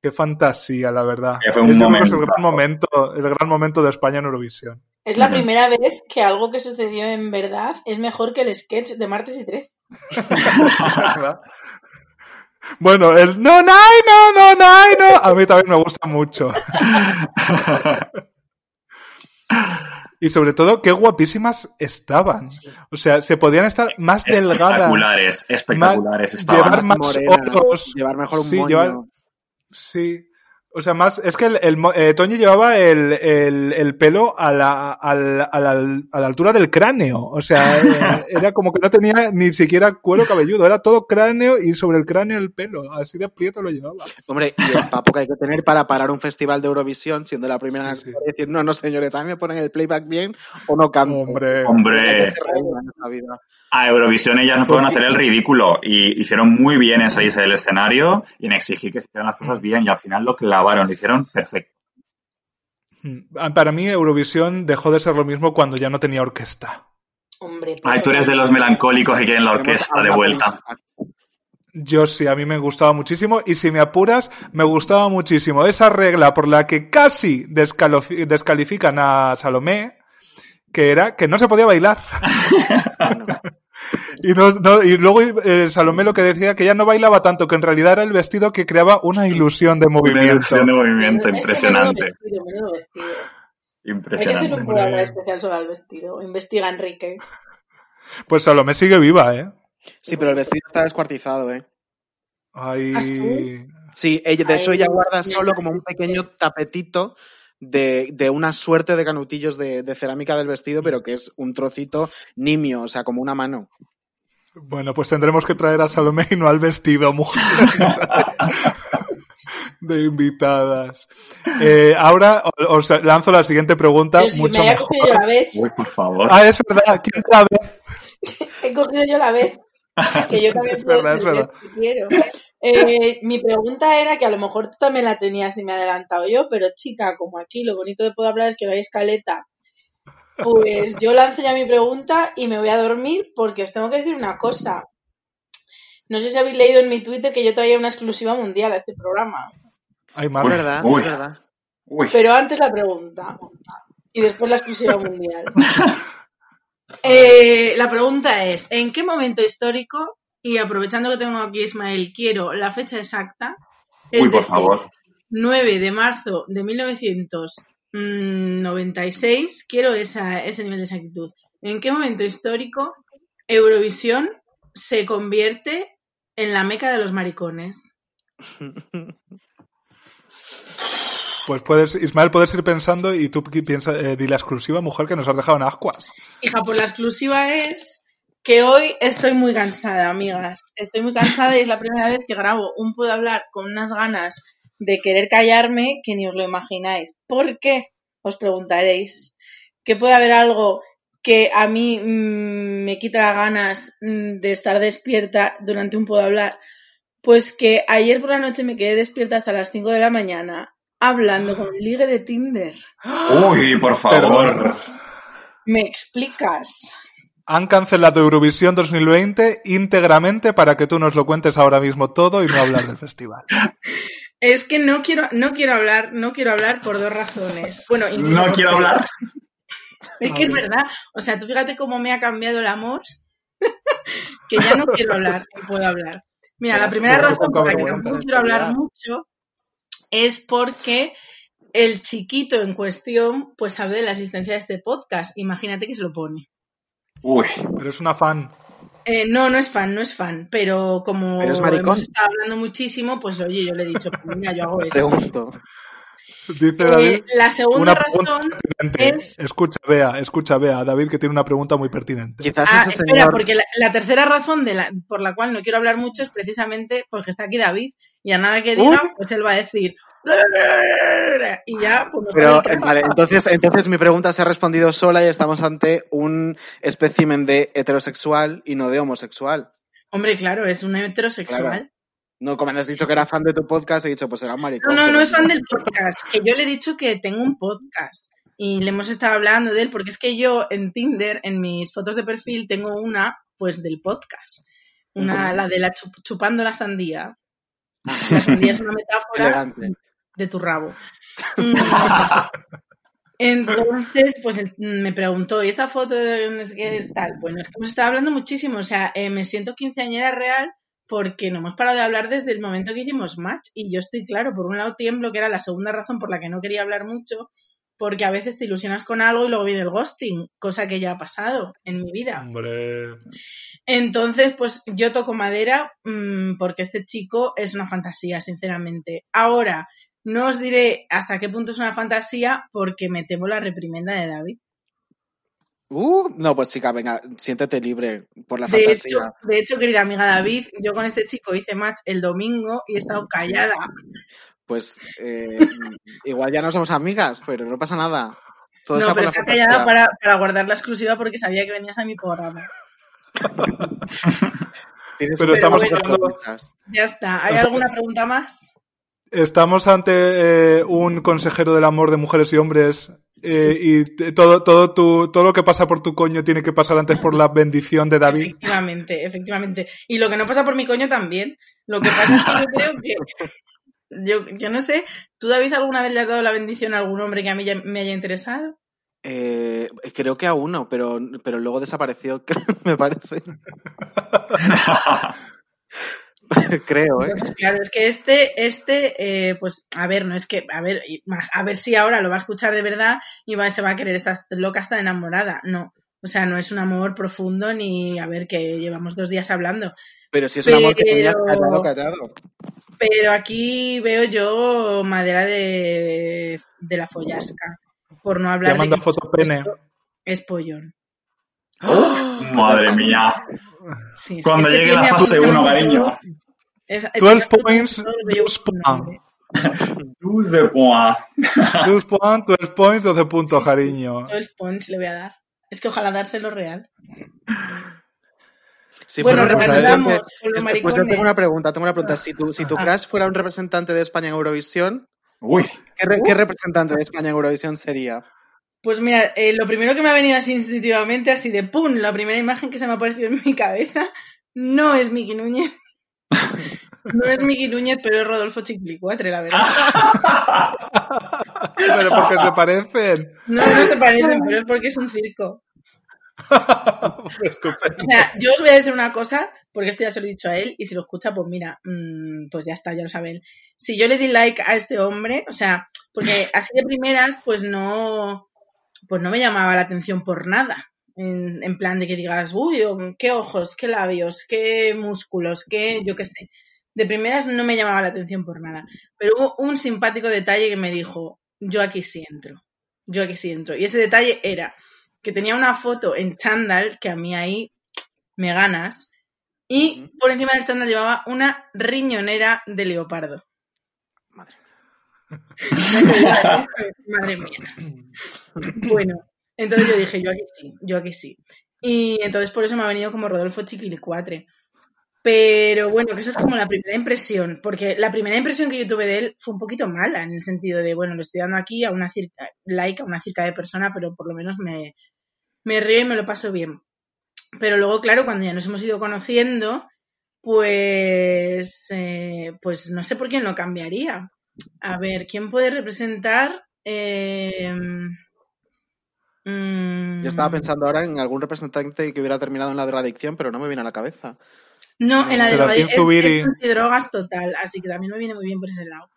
qué fantasía, la verdad. Que fue un Es, es el gran momento, el gran momento de España en Eurovisión. Es la Ujú. primera vez que algo que sucedió en verdad es mejor que el sketch de martes y 13. Bueno, el no, no, no, no, no, no, a mí también me gusta mucho. Y sobre todo, qué guapísimas estaban. O sea, se podían estar más delgadas. Espectaculares, espectaculares llevar más Morenas, ojos. llevar mejor un Sí, moño. llevar- Sí. O sea, más, es que el, el mo- eh, Toñi llevaba el, el, el pelo a la, al- a, la, a la altura del cráneo. O sea, eh, era como que no tenía ni siquiera cuero cabelludo. Era todo cráneo y sobre el cráneo el pelo. Así de prieto lo llevaba. Hombre, y el papo que hay que tener para parar un festival de Eurovisión, siendo la primera Sí, sí. y decir, no, no, señores, a mí me ponen el playback bien o no canto. Hombre. Hay Hombre, que ser reina en esta vida. A Eurovisión ellas no fueron a hacer el ridículo y hicieron muy bien en salirse del escenario y en exigir que se hicieran las cosas bien y al final lo clavaron, lo hicieron perfecto. Mm, Para mí, Eurovisión dejó de ser lo mismo cuando ya no tenía orquesta. Hombre, Ay, tú eres de los melancólicos que quieren la orquesta de vuelta. Yo sí, a mí me gustaba muchísimo y si me apuras, me gustaba muchísimo esa regla por la que casi descalifican a Salomé, que era que no se podía bailar. y, no- no- y luego eh, Salomé lo que decía que ella no bailaba tanto, que en realidad era el vestido que creaba una ilusión de Una movimiento. ilusión de movimiento impresionante. Menudo vestido, menudo vestido. Hay que hacer Impresionante. un programa especial sobre el vestido. Investiga, Enrique. Pues Salomé sigue viva, ¿eh? Sí, pero el vestido está descuartizado, ¿eh? Ay, ¿Ah, sí? Sí, ella, de hecho ella guarda solo como un pequeño tapetito de, de una suerte de canutillos de, de cerámica del vestido, pero que es un trocito nimio, o sea, como una mano. Bueno, pues tendremos que traer a Salomé y no al vestido, mujer. de invitadas. Eh, ahora os lanzo la siguiente pregunta, Pero si mucho me mejor. cogido yo la vez, Uy, por favor. Ah, es verdad. ¿Quién otra vez? he cogido yo la vez. Que yo también Es puedo verdad, es verdad. quiero. Eh, mi pregunta era que a lo mejor tú también la tenías y me he adelantado yo, pero chica, como aquí lo bonito de poder hablar es que no hay escaleta, pues yo lanzo ya mi pregunta y me voy a dormir porque os tengo que decir una cosa. No sé si habéis leído en mi Twitter que yo traía una exclusiva mundial a este programa. Ay, madre. verdad, Uy. es verdad. Uy, Pero antes la pregunta. y después la exclusiva mundial. Eh, la pregunta es, ¿en qué momento histórico, y aprovechando que tengo aquí Ismael, quiero la fecha exacta, es Uy, por decir, favor. 9 de marzo de 1996, quiero esa, ese nivel de exactitud. ¿En qué momento histórico Eurovisión se convierte en la meca de los maricones? Pues puedes, Ismael, puedes ir pensando y tú pi- piensa, eh, di la exclusiva, mujer, que nos has dejado en ascuas. Hija, pues la exclusiva es que hoy estoy muy cansada, amigas. Estoy muy cansada y es la primera vez que grabo un Puedo Hablar con unas ganas de querer callarme que ni os lo imagináis. ¿Por qué? Os preguntaréis. ¿Que puede haber algo que a mí mm, me quita las ganas mm, de estar despierta durante un Puedo Hablar? Pues que ayer por la noche me quedé despierta hasta las 5 de la mañana hablando con un ligue de Tinder. Uy, por favor. ¿Me explicas? Han cancelado Eurovisión 2020 íntegramente para que tú nos lo cuentes ahora mismo todo y no hablar del festival. Es que no quiero, no quiero hablar, no quiero hablar por dos razones. Bueno, No quiero hablar. Es que es verdad. O sea, tú fíjate cómo me ha cambiado el amor, que ya no quiero hablar, no puedo hablar. Mira, la primera razón por la que tampoco quiero hablar mucho es porque el chiquito en cuestión pues sabe de la existencia de este podcast. Imagínate que se lo pone. Uy, Pero es una fan. Eh, no, no es fan, no es fan, pero como Pero es hemos estado hablando muchísimo, pues oye, yo le he dicho, pues mira, yo hago eso. Pregunto. Dice Eh, David. la segunda Una pregunta razón pertinente. es- Escucha, vea, escucha, vea. David que tiene una pregunta muy pertinente. Quizás Ah, ese espera, señor. porque la, la tercera razón de la, por la cual no quiero hablar mucho es precisamente porque está aquí David y a nada que diga, Uy. pues él va a decir y ya, pues Pero, eh, vale, entonces, entonces mi pregunta se ha respondido sola y estamos ante un espécimen de heterosexual y no de homosexual. Hombre, claro, es un heterosexual. Claro. No, como me has dicho que era fan de tu podcast, he dicho, pues será un maricón. No, no, no es fan del podcast, que yo le he dicho que tengo un podcast y le hemos estado hablando de él porque es que yo en Tinder, en mis fotos de perfil, tengo una pues del podcast. Una, la de la chup- chupando la sandía. La sandía es una metáfora Elegante. De tu rabo. Mm. Entonces, pues me preguntó, ¿y esta foto de no sé qué tal? Bueno, es que hemos estado hablando muchísimo, o sea, eh, me siento quinceañera real porque no hemos parado de hablar desde el momento que hicimos match y yo estoy claro, por un lado tiemblo, que era la segunda razón por la que no quería hablar mucho, porque a veces te ilusionas con algo y luego viene el ghosting, cosa que ya ha pasado en mi vida. Hombre. Entonces, pues yo toco madera mm, porque este chico es una fantasía, sinceramente. Ahora, no os diré hasta qué punto es una fantasía porque me temo la reprimenda de David. Uh, no, pues chica, venga, siéntete libre por la De fantasía. hecho, de hecho, querida amiga David, yo con este chico hice match el domingo y he estado callada. Pues eh, igual ya no somos amigas, pero no pasa nada. Todo no, pero está callada para, para guardar la exclusiva porque sabía que venías a mi programa. Tienes Pero estamos cosas. Ya está. ¿Hay alguna pregunta más? Estamos ante eh, un consejero del amor de mujeres y hombres eh, y todo, todo, tu, todo lo que pasa por tu coño tiene que pasar antes por la bendición de David. Efectivamente, efectivamente. Y lo que no pasa por mi coño también. Lo que pasa es que yo creo que. Yo, yo no sé, ¿tú David alguna vez le has dado la bendición a algún hombre que a mí ya- me haya interesado? Eh, creo que a uno, pero, pero luego desapareció, me parece. creo, ¿eh? Pues claro, es que este, este, eh, pues, a ver, no es que, a ver, a ver si ahora lo va a escuchar de verdad y va, se va a querer, esta loca está enamorada. No. O sea, no es un amor profundo ni, a ver, que llevamos dos días hablando. Pero si es un amor que tenías callado, callado. Pero aquí veo yo madera de, de la follasca. Por no hablar Ya manda de que foto pene. esto es pollón. Madre mía. Sí, sí, Cuando es que llegue la fase 1, absolutamente cariño. Es- 12 tiene absolutamente points, todo lo que yo 12 busco en un points. hombre. 12 points. 12 points, 12 points, 12 puntos, Sí, sí. cariño. Todo el punch le voy a dar. Es que ojalá dárselo real. Si Bueno, fuera un recapitulamos representante- con los es- Pues yo tengo una pregunta, tengo una pregunta. Si tu, si tu Ah. crush fuera un representante de España en Eurovisión, Uy, ¿qué, re- qué representante de España en Eurovisión sería? Pues mira, eh, lo primero que me ha venido así instintivamente, así de pum, la primera imagen que se me ha aparecido en mi cabeza, no es Miki Núñez. No es Miki Núñez, pero es Rodolfo Chiquilicuatre, la verdad. Pero porque se parecen. No, no se parecen, pero es porque es un circo. Estupendo. O sea, yo os voy a decir una cosa, porque esto ya se lo he dicho a él, y si lo escucha, pues mira, mm, pues ya está, ya lo sabe él. Si yo le di like a este hombre, o sea, porque así de primeras, pues no, pues no me llamaba la atención por nada. En, en plan de que digas, uy, qué ojos, qué labios, qué músculos, qué, yo qué sé. De primeras no me llamaba la atención por nada. Pero hubo un simpático detalle que me dijo, yo aquí sí entro. Yo aquí sí entro. Y ese detalle era que tenía una foto en chándal, que a mí ahí me ganas, y por encima del chándal llevaba una riñonera de leopardo. Madre Madre mía. Bueno, entonces yo dije, yo aquí sí, yo aquí sí. Y entonces por eso me ha venido como Rodolfo Chiquilicuatre. Pero bueno, que esa es como la primera impresión, porque la primera impresión que yo tuve de él fue un poquito mala, en el sentido de, bueno, le estoy dando aquí a una circa, like a una circa de persona, pero por lo menos me, me río y me lo paso bien. Pero luego, claro, cuando ya nos hemos ido conociendo, pues, eh, pues no sé por quién lo cambiaría. A ver, ¿quién puede representar? Eh, mm, Yo estaba pensando ahora en algún representante que hubiera terminado en la drogadicción, pero no me viene a la cabeza. No, en la de Serafín es, es antidrogas total, así que también me viene muy bien por ese lado.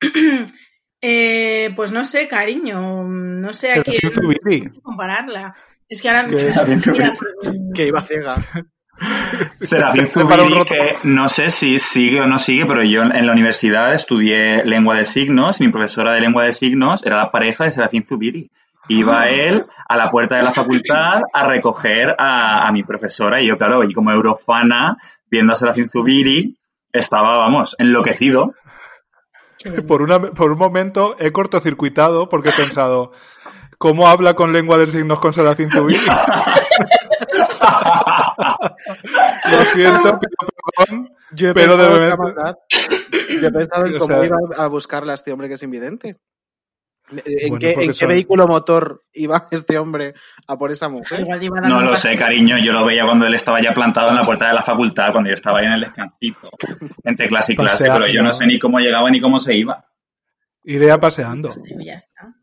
Eh, pues no sé, cariño, no sé a quién compararla. Es que ahora mira, Que iba ciega. Serafín Zubiri, que no sé si sigue o no sigue, pero yo en la universidad estudié lengua de signos y mi profesora de lengua de signos era la pareja de Serafín Zubiri. Iba él a la puerta de la facultad a recoger a, a mi profesora y yo, claro, y como eurofana, viendo a Serafín Zubiri, estaba, vamos, enloquecido. Por, una, por un momento he cortocircuitado porque he pensado, ¿cómo habla con lengua de signos con Serafín Zubiri? Lo siento, pido perdón. Yo he Pero de maldad. Yo he pensado en O cómo sea- iba a buscarla a este hombre que es invidente. ¿En, Bueno, qué, porque en qué vehículo motor iba este hombre a por esa mujer? No lo sé, cariño, yo lo veía cuando él estaba ya plantado en la puerta de la facultad, cuando yo estaba ahí en el descansito, entre clase y clase, Paseando. pero yo no sé ni cómo llegaba ni cómo se iba. Iré a paseando. Pues ya está.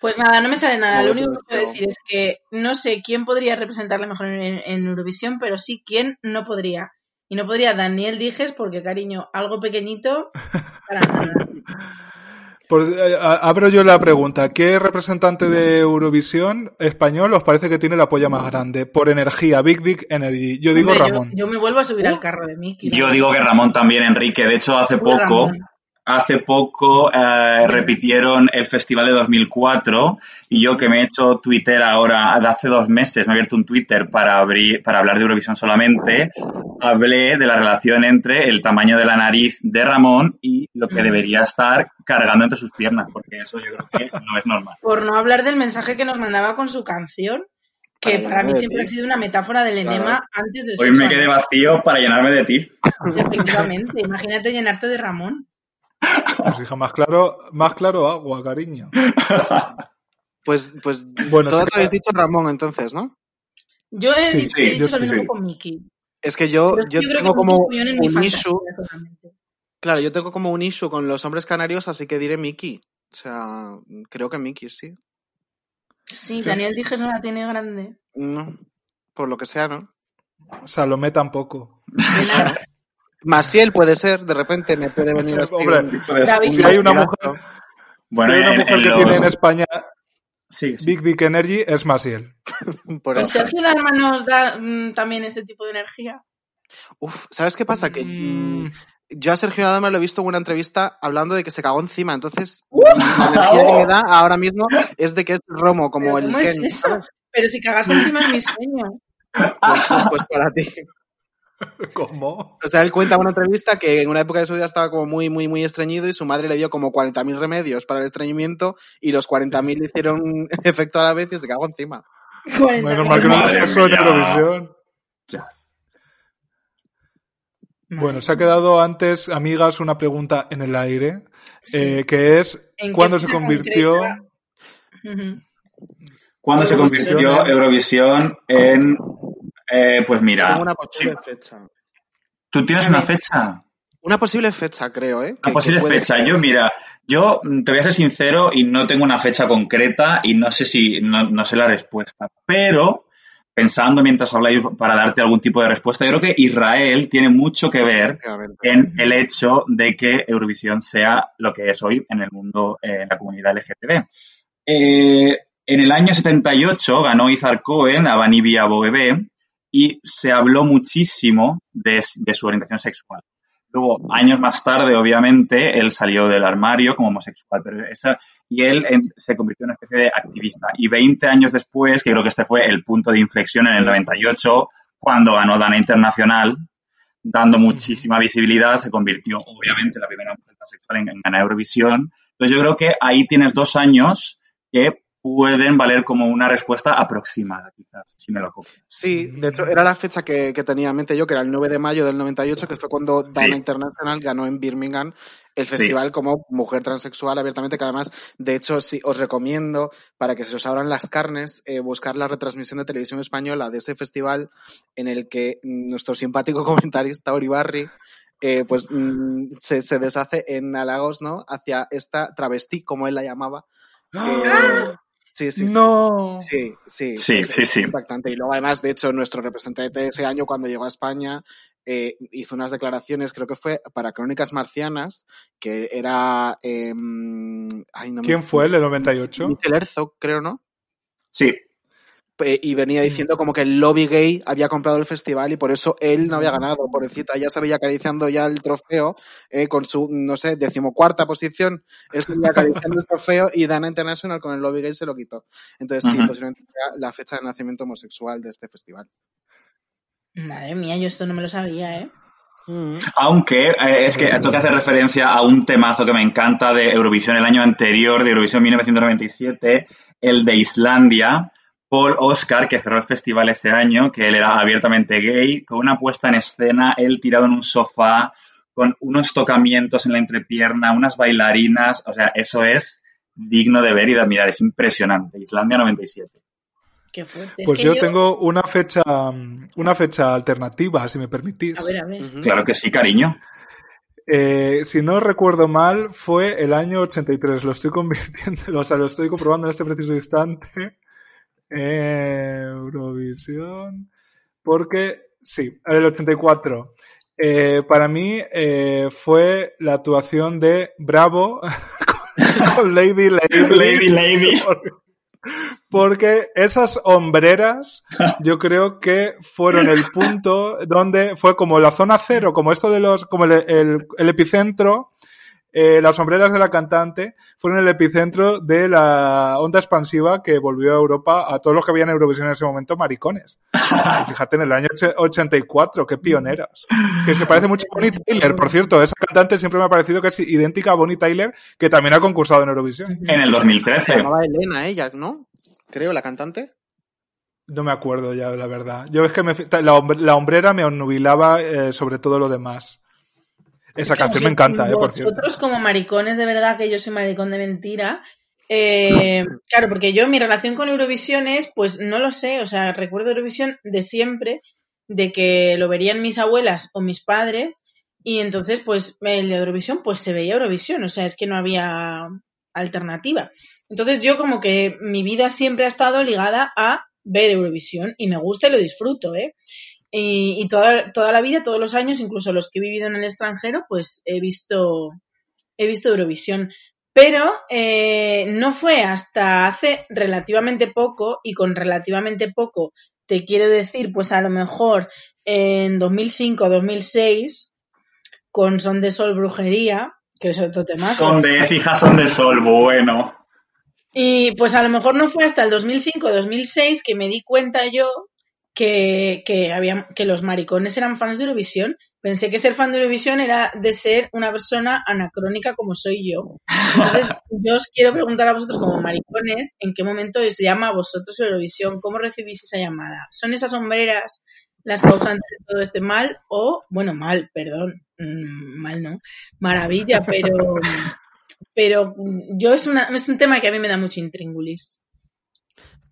Pues nada, no me sale nada. Lo único que puedo decir es que no sé quién podría representarle mejor en, en Eurovisión, pero sí quién no podría. Y no podría Daniel Dijes porque, cariño, algo pequeñito para nada. Por- eh, abro yo la pregunta. ¿Qué representante de Eurovisión español os parece que tiene la polla más grande? Por energía, Big Dick Energy. Yo digo Hombre, Ramón. Yo, me vuelvo a subir al carro de Mickey. Yo digo que Ramón también, Enrique. De hecho, hace Uy, poco, Ramón. Hace poco eh, repitieron el festival de 2004 y yo que me he hecho Twitter ahora, de hace dos meses, me he abierto un Twitter para, abrir, para hablar de Eurovisión solamente, hablé de la relación entre el tamaño de la nariz de Ramón y lo que debería estar cargando entre sus piernas, porque eso yo creo que no es normal. Por no hablar del mensaje que nos mandaba con su canción, que Para para mí de siempre ti. ha sido una metáfora del Claro. enema antes del Hoy me quedé vacío para llenarme de ti. Efectivamente, imagínate llenarte de Ramón. Pues hija, más claro, más claro agua, cariño. Pues, pues Bueno, todas sí, habéis dicho Ramón entonces, ¿no? Yo he, Sí, dicho- sí, he dicho yo lo mismo sí. con Mickey. Es que yo, yo creo tengo que como un issue. totalmente. Claro, yo tengo como un issue con los hombres canarios, así que diré Mickey. O sea, creo que Mickey, sí. Sí, Daniel Dijes no la tiene grande. No, por lo que sea, ¿no? Salomé tampoco. Maciel puede ser, de repente me puede venir así. Hombre. Si hay una mujer, Bueno, si hay una mujer que los- tiene en España Sí, sí. Big Dick Energy es Masiel. por ¿Y eso. Sergio Dalma nos da mm, también ese tipo de energía? Uf, ¿sabes qué pasa? Que mm, yo a Sergio Nadal lo he visto en una entrevista hablando de que se cagó encima. Entonces, ¡Uh! la energía que me da ahora mismo es de que es Romo, como ¿Pero el ¿Cómo es eso? Pero si cagarse encima es mi sueño. Pues, pues para ti. ¿Cómo? O sea, él cuenta en una entrevista que en una época de su vida estaba como muy, muy, muy estreñido y su madre le dio como 40.000 remedios para el estreñimiento y los 40.000 le hicieron efecto a la vez y se cagó encima. 40 Menos mal que no pasó en mía. Eurovisión. Ya. Bueno, se ha quedado antes, amigas, una pregunta en el aire, Sí. eh, que es ¿En qué ¿cuándo se convirtió? ¿Cuándo se convirtió Eurovisión en... eh, pues mira, Tengo una sí. posible fecha. ¿tú tienes una ver. fecha? Una posible fecha, creo, ¿eh? Una posible fecha. Yo, mira, yo te voy a ser sincero y no tengo una fecha concreta y no sé si, no, no sé la respuesta. Pero, pensando mientras habláis para darte algún tipo de respuesta, yo creo que Israel tiene mucho que ver en el hecho de que Eurovisión sea lo que es hoy en el mundo, eh, en la comunidad LGTB. Eh, en el año 78 ganó Izar Cohen a Vanivia Boebé y se habló muchísimo de, de su orientación sexual. Luego, años más tarde, obviamente, él salió del armario como homosexual, pero esa, y él en, se convirtió en una especie de activista. Y 20 años después, que creo que este fue el punto de inflexión en el 98, cuando ganó Dana Internacional, dando muchísima visibilidad, se convirtió, obviamente, en la primera mujer transexual en, en ganar Eurovisión. Entonces, yo creo que ahí tienes dos años que pueden valer como una respuesta aproximada, quizás, si me lo copias. Sí, de hecho, era la fecha que, que, tenía en mente yo, que era el 9 de mayo del 98, que fue cuando Dana sí. International ganó en Birmingham el festival sí. como mujer transexual abiertamente, que además, de hecho, sí, os recomiendo, para que se os abran las carnes, eh, buscar la retransmisión de televisión española de ese festival en el que nuestro simpático comentarista Oribarri eh, pues mm, se, se, deshace en halagos, ¿no? Hacia esta travestí, como él la llamaba. ¡Ah! Eh, Sí, sí, no. sí. Sí, sí. sí, sí. Impactante. Y luego, además, de hecho, nuestro representante de ese año, cuando llegó a España, eh, hizo unas declaraciones, creo que fue para Crónicas Marcianas, que era. Eh, ay, no ¿Quién me... fue el de 98? Miquel Herzog, creo, ¿no? Sí. Y venía diciendo como que el lobby gay había comprado el festival y por eso él no había ganado, pobrecita. Ya se veía acariciando ya el trofeo eh, con su, no sé, decimocuarta posición. Estuvo acariciando el trofeo y Dana International con el lobby gay se lo quitó. Entonces, sí, uh -huh. posiblemente era la fecha de nacimiento homosexual de este festival. Madre mía, yo esto no me lo sabía, ¿eh? Aunque eh, es que esto que hace referencia a un temazo que me encanta de Eurovisión el año anterior, de Eurovisión 1997, el de Islandia, Paul Oscar, que cerró el festival ese año, que él era abiertamente gay, con una puesta en escena, él tirado en un sofá, con unos tocamientos en la entrepierna, unas bailarinas, o sea, eso es digno de ver y de admirar, es impresionante. Islandia 97. Qué fuerte. Pues es que yo, yo, tengo una fecha, una fecha alternativa, si me permitís. A ver, a ver. Uh -huh. Claro que sí, cariño. Eh, si no recuerdo mal, fue el año 83. Lo estoy convirtiendo, o sea, lo estoy comprobando en este preciso instante. Eurovisión. Porque, sí, el 84. Eh, para mí eh, fue la actuación de Bravo con Lady Lady. Lady Lady. Porque esas hombreras, yo creo que fueron el punto donde fue como la zona cero, como esto de los, como el, el, el epicentro eh, las sombreras de la cantante fueron el epicentro de la onda expansiva que volvió a Europa a todos los que habían en Eurovisión en ese momento maricones. Fíjate, en el año 84, qué pioneras. Que se parece mucho a Bonnie Tyler, por cierto. Esa cantante siempre me ha parecido que es idéntica a Bonnie Tyler, que también ha concursado en Eurovisión. En el 2013. Se llamaba Elena ella, ¿no? Creo, la cantante. No me acuerdo ya, la verdad. Yo es que me, la, la hombrera me onnubilaba eh, sobre todo lo demás. Esa canción me encanta, eh, por cierto. Nosotros como maricones de verdad, que yo soy maricón de mentira, eh, claro, porque yo mi relación con Eurovisión es, pues no lo sé, o sea, recuerdo Eurovisión de siempre, de que lo verían mis abuelas o mis padres, y entonces, pues, el de Eurovisión, pues se veía Eurovisión, o sea, es que no había alternativa. Entonces yo como que mi vida siempre ha estado ligada a ver Eurovisión, y me gusta y lo disfruto, ¿eh? Y, y, toda, toda la vida, todos los años, incluso los que he vivido en el extranjero, pues he visto, he visto Eurovisión. Pero eh, no fue hasta hace relativamente poco, y con relativamente poco te quiero decir, pues a lo mejor en 2005 2006, con Son de Sol Brujería, que es otro tema. Son de hija, son de sol, bueno. Y pues a lo mejor no fue hasta el 2005-2006 que me di cuenta yo que, que, había, que los maricones eran fans de Eurovisión. Pensé que ser fan de Eurovisión era de ser una persona anacrónica como soy yo. Entonces, yo os quiero preguntar a vosotros como maricones, ¿en qué momento os llama a vosotros Eurovisión? ¿Cómo recibís esa llamada? ¿Son esas sombreras las causantes de todo este mal? O, bueno, mal, perdón, mmm, mal no, maravilla, pero, pero yo es, una, es un tema que a mí me da mucho intríngulis.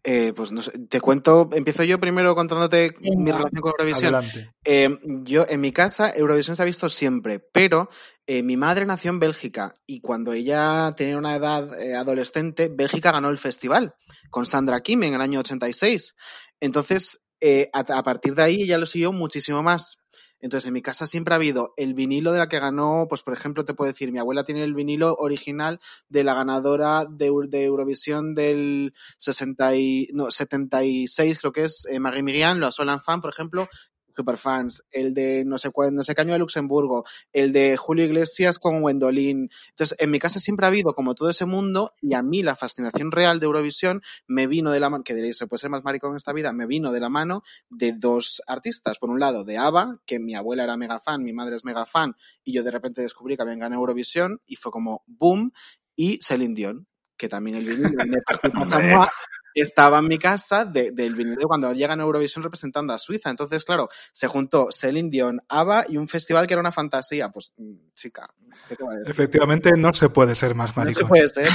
Eh, pues no sé, te cuento, empiezo yo primero contándote mi relación con Eurovisión. Eh, yo, en mi casa, Eurovisión se ha visto siempre, pero eh, mi madre nació en Bélgica y cuando ella tenía una edad eh, adolescente, Bélgica ganó el festival con Sandra Kim en el año 86. Entonces, eh, a, partir de ahí ella lo siguió muchísimo más. Entonces, en mi casa siempre ha habido el vinilo de la que ganó, pues por ejemplo, te puedo decir, mi abuela tiene el vinilo original de la ganadora de, Eu- de Eurovisión del 60 y, no, 76, creo que es, eh, Marie Miriam, la Solan Fan, por ejemplo, superfans, el de no sé cuál, no sé qué año de Luxemburgo, el de Julio Iglesias con Wendolin. Entonces, en mi casa siempre ha habido como todo ese mundo y a mí la fascinación real de Eurovisión me vino de la mano, que diréis, se puede ser más maricón en esta vida, me vino de la mano de dos artistas. Por un lado, de ABBA, que mi abuela era mega fan, mi madre es mega fan, y yo de repente descubrí que habían ganado Eurovisión y fue como boom, y Celine Dion, que también el vinilo Me estaba en mi casa de- del vinilo de cuando llegan a Eurovisión representando a Suiza. Entonces, claro, se juntó Celine Dion, ABBA y un festival que era una fantasía. Pues, mm, chica, ¿qué te voy a decir? Efectivamente, no se puede ser más No se maricón. puede ser,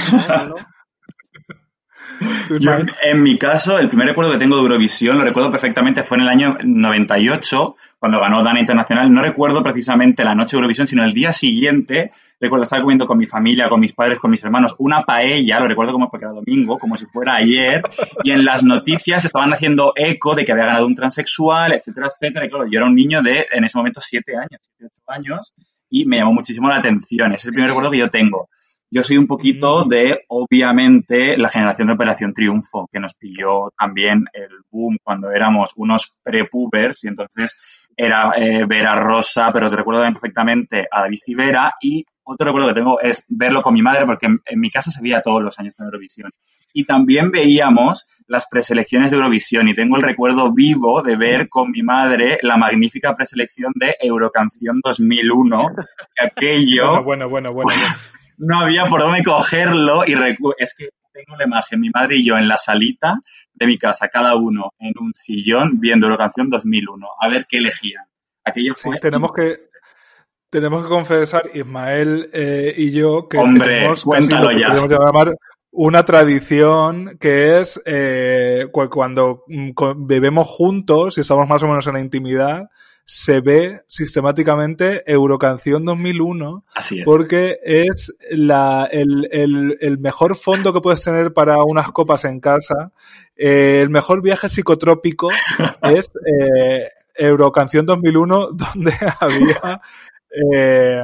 ¿no? Yo, en mi caso, el primer recuerdo que tengo de Eurovisión, lo recuerdo perfectamente, fue en el año 98, cuando ganó Dana Internacional. No recuerdo precisamente la noche de Eurovisión, sino el día siguiente. Recuerdo estar comiendo con mi familia, con mis padres, con mis hermanos, una paella, lo recuerdo como porque era domingo, como si fuera ayer, y en las noticias estaban haciendo eco de que había ganado un transexual, etcétera, etcétera. Y claro, yo era un niño de, en ese momento, siete años, siete, ocho años, y me llamó muchísimo la atención. Es el primer recuerdo que yo tengo. Yo soy un poquito Mm. de, obviamente, la generación de Operación Triunfo, que nos pilló también el boom cuando éramos unos prepubers y entonces era eh, ver a Rosa, pero te recuerdo también perfectamente a David Civera y otro recuerdo que tengo es verlo con mi madre porque en, en mi casa se veía todos los años en Eurovisión. Y también veíamos las preselecciones de Eurovisión y tengo el recuerdo vivo de ver con mi madre la magnífica preselección de Eurocanción 2001, que aquello Bueno, bueno, bueno, bueno. bueno. no había por dónde cogerlo y recu- es que tengo la imagen, mi madre y yo en la salita de mi casa, cada uno en un sillón viendo la canción 2001, a ver qué elegían. Aquello Sí, fue tenemos que tenemos que confesar, Ismael eh, y yo, que Hombre, tenemos casi cuéntalo lo que ya. podemos llamar una tradición que es eh, cu- cuando mm, bebemos juntos y estamos más o menos en la intimidad, se ve sistemáticamente Eurocanción 2001 así es. porque es la, el, el- el mejor fondo que puedes tener para unas copas en casa. Eh, el mejor viaje psicotrópico es eh, Eurocanción 2001, donde había eh,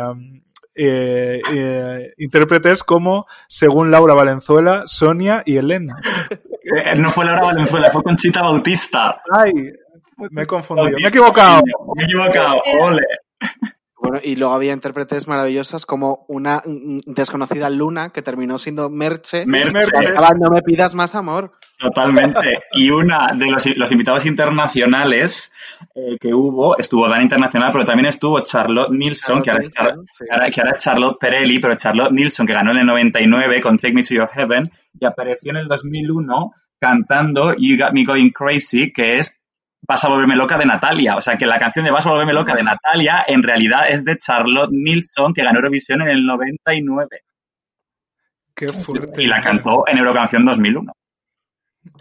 eh, eh, intérpretes como, según Laura Valenzuela, Sonia y Elena. No fue Laura Valenzuela, fue Conchita Bautista. Ay, me he confundido. Me he equivocado. Me he equivocado, ole. Bueno, y luego había intérpretes maravillosas como una desconocida Luna que terminó siendo Merche. Merche. No me pidas más amor. Totalmente. Y una de los, los invitados internacionales eh, que hubo, estuvo Dan Internacional, pero también estuvo Charlotte Nilsson, que ahora, Sí. que ahora- que ahora es Charlotte Perelli, pero Charlotte Nilsson, que ganó en el 99 con Take Me to Your Heaven, y apareció en el 2001 cantando You Got Me Going Crazy, que es Vas a volverme loca de Natalia. O sea, que la canción de Vas a volverme loca de Natalia en realidad es de Charlotte Nilsson, que ganó Eurovisión en el 99. Qué fuerte. Y la cantó en Eurocanción 2001.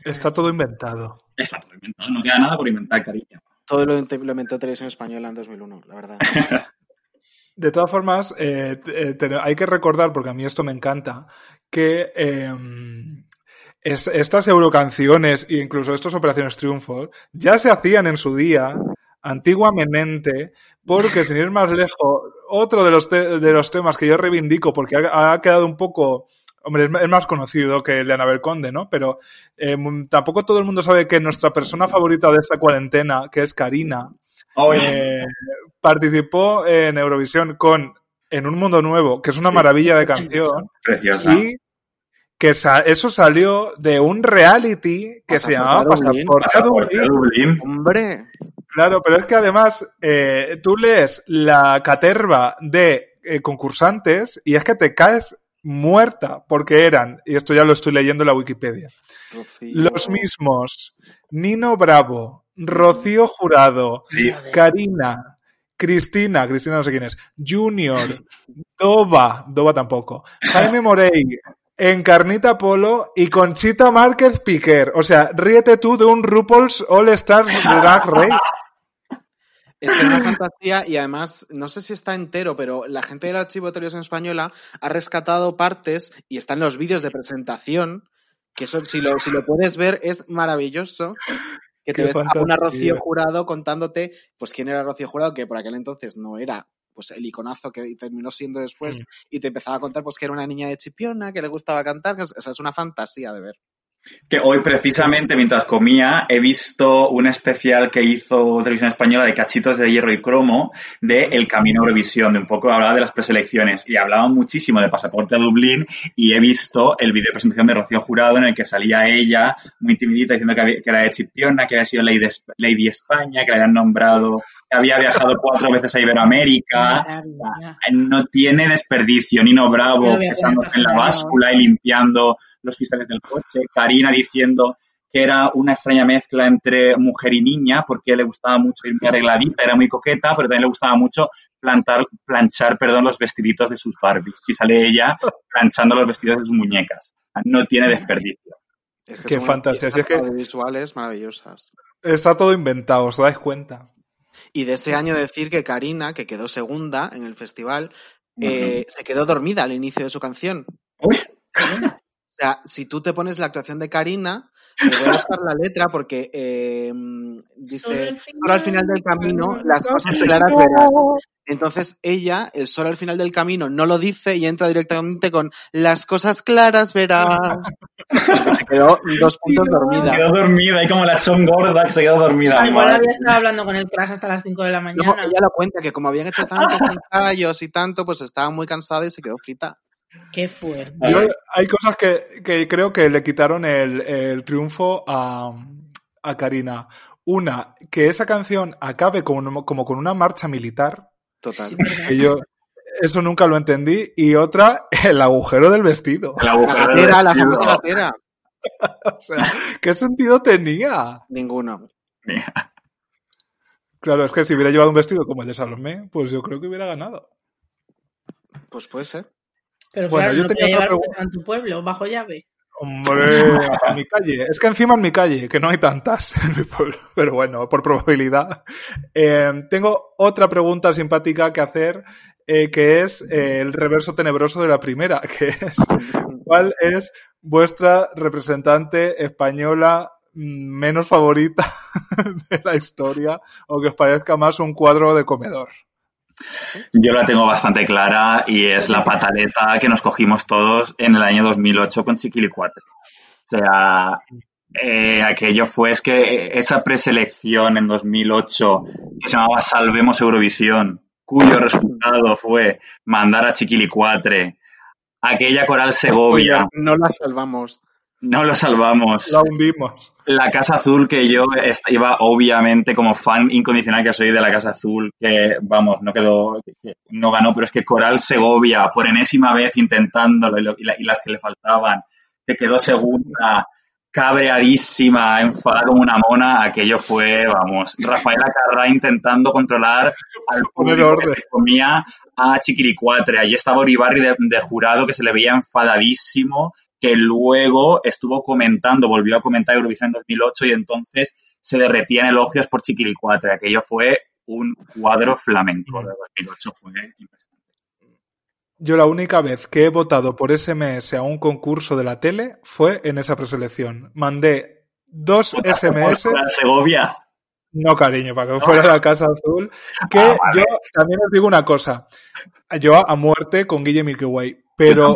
Está todo inventado. Exacto, inventado. No queda nada por inventar, cariño. Todo lo, inventó Televisión Española en 2001, la verdad. De todas formas, eh, eh, te- hay que recordar, porque a mí esto me encanta, que eh, est- estas eurocanciones e incluso estas operaciones triunfos ya se hacían en su día, antiguamente, porque sin ir más lejos, otro de los, te- de los temas que yo reivindico, porque ha, ha quedado un poco... Hombre, es más conocido que el de Anabel Conde, ¿no? Pero eh, m- tampoco todo el mundo sabe que nuestra persona favorita de esta cuarentena, que es Karina, eh, participó en Eurovisión con En un mundo nuevo, que es una Sí. maravilla de canción, preciosa. y que sa- eso salió de un reality que se llamaba. Pasaporte a Pasaporte a Dublín. Dublín. Hombre, Claro, pero es que además eh, tú lees la caterva de eh, concursantes y es que te caes muerta porque eran, y esto ya lo estoy leyendo en la Wikipedia, Rocío. los mismos Nino Bravo, Rocío Jurado, Sí. Karina, Cristina, Cristina no sé quién es, Junior, Dova, Dova tampoco, Jaime Morey, Encarnita Polo y Conchita Márquez Piquer. O sea, ríete tú de un RuPaul's All Stars Drag Race. Es que es una fantasía y además, no sé si está entero, pero la gente del Archivo de Televisión Española ha rescatado partes y están los vídeos de presentación, que eso, si lo, si lo puedes ver, es maravilloso. Que te Qué ves a una. Rocío Jurado contándote, pues quién era Rocío Jurado, que por aquel entonces no era pues el iconazo que terminó siendo después, Mm. y te empezaba a contar pues que era una niña de Chipiona, que le gustaba cantar, que es, o sea, es una fantasía de ver. Que hoy precisamente mientras comía he visto un especial que hizo Televisión Española de cachitos de hierro y cromo de El Camino a Eurovisión, de un poco hablaba de las preselecciones y hablaba muchísimo de Pasaporte a Dublín y he visto el vídeo de presentación de Rocío Jurado en el que salía ella muy timidita diciendo que, había- que era de Chipiona, que había sido Lady, Lady España, que le habían nombrado, que había viajado cuatro veces a Iberoamérica. Maravilla. No tiene desperdicio. Nino Bravo poner en la báscula y limpiando los cristales del coche. Karina diciendo que era una extraña mezcla entre mujer y niña, porque le gustaba mucho ir muy arregladita, era muy coqueta, pero también le gustaba mucho plantar, planchar perdón, los vestiditos de sus Barbies. Y sale ella planchando los vestidos de sus muñecas. No tiene desperdicio. Es Qué fantasía, es que- audiovisuales maravillosas. Está todo inventado, ¿os dais cuenta? Y de ese año decir que Karina, que quedó segunda en el festival, eh, se quedó dormida al inicio de su canción. Uy, sea, si tú te pones la actuación de Karina, te voy a buscar la letra porque eh, dice, solo al final del camino las cosas claras verás. Entonces ella, el sol al final del camino, no lo dice y entra directamente con las cosas claras verás. Se quedó dos puntos dormida. quedó dormida, y como la chon gorda que se quedó dormida. Igual Madre había estado hablando con el Crash hasta las 5 de la Luego mañana. ella lo cuenta que como habían hecho tantos ensayos y tanto, pues estaba muy cansada y se quedó frita. Qué fuerte. Yo- hay cosas que, que creo que le quitaron el, el triunfo a, a Karina. Una, que esa canción acabe como, como con una marcha militar. Total. Sí, yo eso nunca lo entendí. Y otra, el agujero del vestido. El La agujero del gatera, la famosa gatera. O sea, ¿qué sentido tenía? Ninguno. Claro, es que si hubiera llevado un vestido como el de Salomé, pues yo creo que hubiera ganado. Pues puede ser. Pero Bueno, claro, yo no tenía podía otra pregunta. en tu pueblo, bajo llave. Hombre, en mi calle. Es que encima en mi calle, que no hay tantas en mi pueblo. Pero bueno, por probabilidad. Eh, tengo otra pregunta simpática que hacer, eh, que es eh, el reverso tenebroso de la primera, que es ¿cuál es vuestra representante española mm, menos favorita de la historia o que os parezca más un cuadro de comedor? Yo la tengo bastante clara y es la pataleta que nos cogimos todos en el año 2008 con Chiquilicuatre. O sea, eh, aquello fue, es que esa preselección en 2008 que se llamaba Salvemos Eurovisión, cuyo resultado fue mandar a Chiquilicuatre, aquella coral Segovia, no la salvamos. No lo salvamos. La hundimos. La Casa Azul, que yo iba obviamente como fan incondicional que soy de la Casa Azul, que vamos, no quedó, que- que no ganó, pero es que Coral Segovia, por enésima vez intentándolo y, lo- y la- y las que le faltaban, que quedó segunda, cabreadísima, enfadada como una mona, aquello fue, vamos, Rafaela Carrá intentando controlar al público que comía a Chiquiricuatre. Allí estaba Oribarri de, de jurado que se le veía enfadadísimo, que luego estuvo comentando, volvió a comentar Eurovisión en 2008 y entonces se derretían elogios por Chiquilicuatre. Aquello fue un cuadro flamenco de 2008. Fue impresionante. Yo la única vez que he votado por SMS a un concurso de la tele fue en esa preselección. Mandé dos SMS, Segovia. no cariño, para que fuera la Casa Azul, que Ah, vale. yo también os digo una cosa, yo a muerte con Guille Milky Way, pero.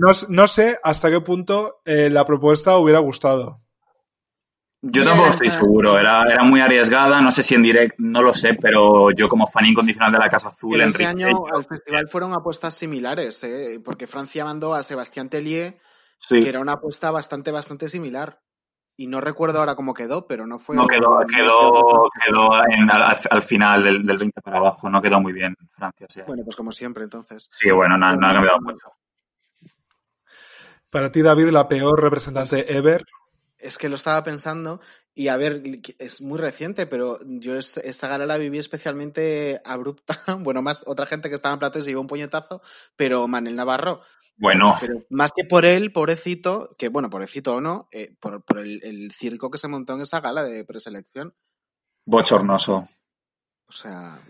No, no sé hasta qué punto eh, la propuesta hubiera gustado. Yo tampoco estoy ya. seguro, era, era muy arriesgada, no sé si en direct, no lo sé, pero yo como fan incondicional de la Casa Azul, Pero ese Enrique, año al festival fueron apuestas similares, ¿eh? porque Francia mandó a Sebastián Tellier, sí. que era una apuesta bastante, bastante similar. Y no recuerdo ahora cómo quedó, pero no fue. No quedó, quedó, quedó en- al, al final del, del 20 para abajo, no quedó muy bien Francia. Sí, Bueno, pues como siempre, entonces. Sí, bueno, no, no ha cambiado mucho. Para ti, David, la peor representante ever. Es que lo estaba pensando y a ver, es muy reciente, pero yo es- esa gala la viví especialmente abrupta. Bueno, más otra gente que estaba en plato y se llevó un puñetazo, pero Manel Navarro. Bueno, Pero más que por él, pobrecito, que bueno, pobrecito o no, eh, por, por el, el circo que se montó en esa gala de preselección. bochornoso. O sea,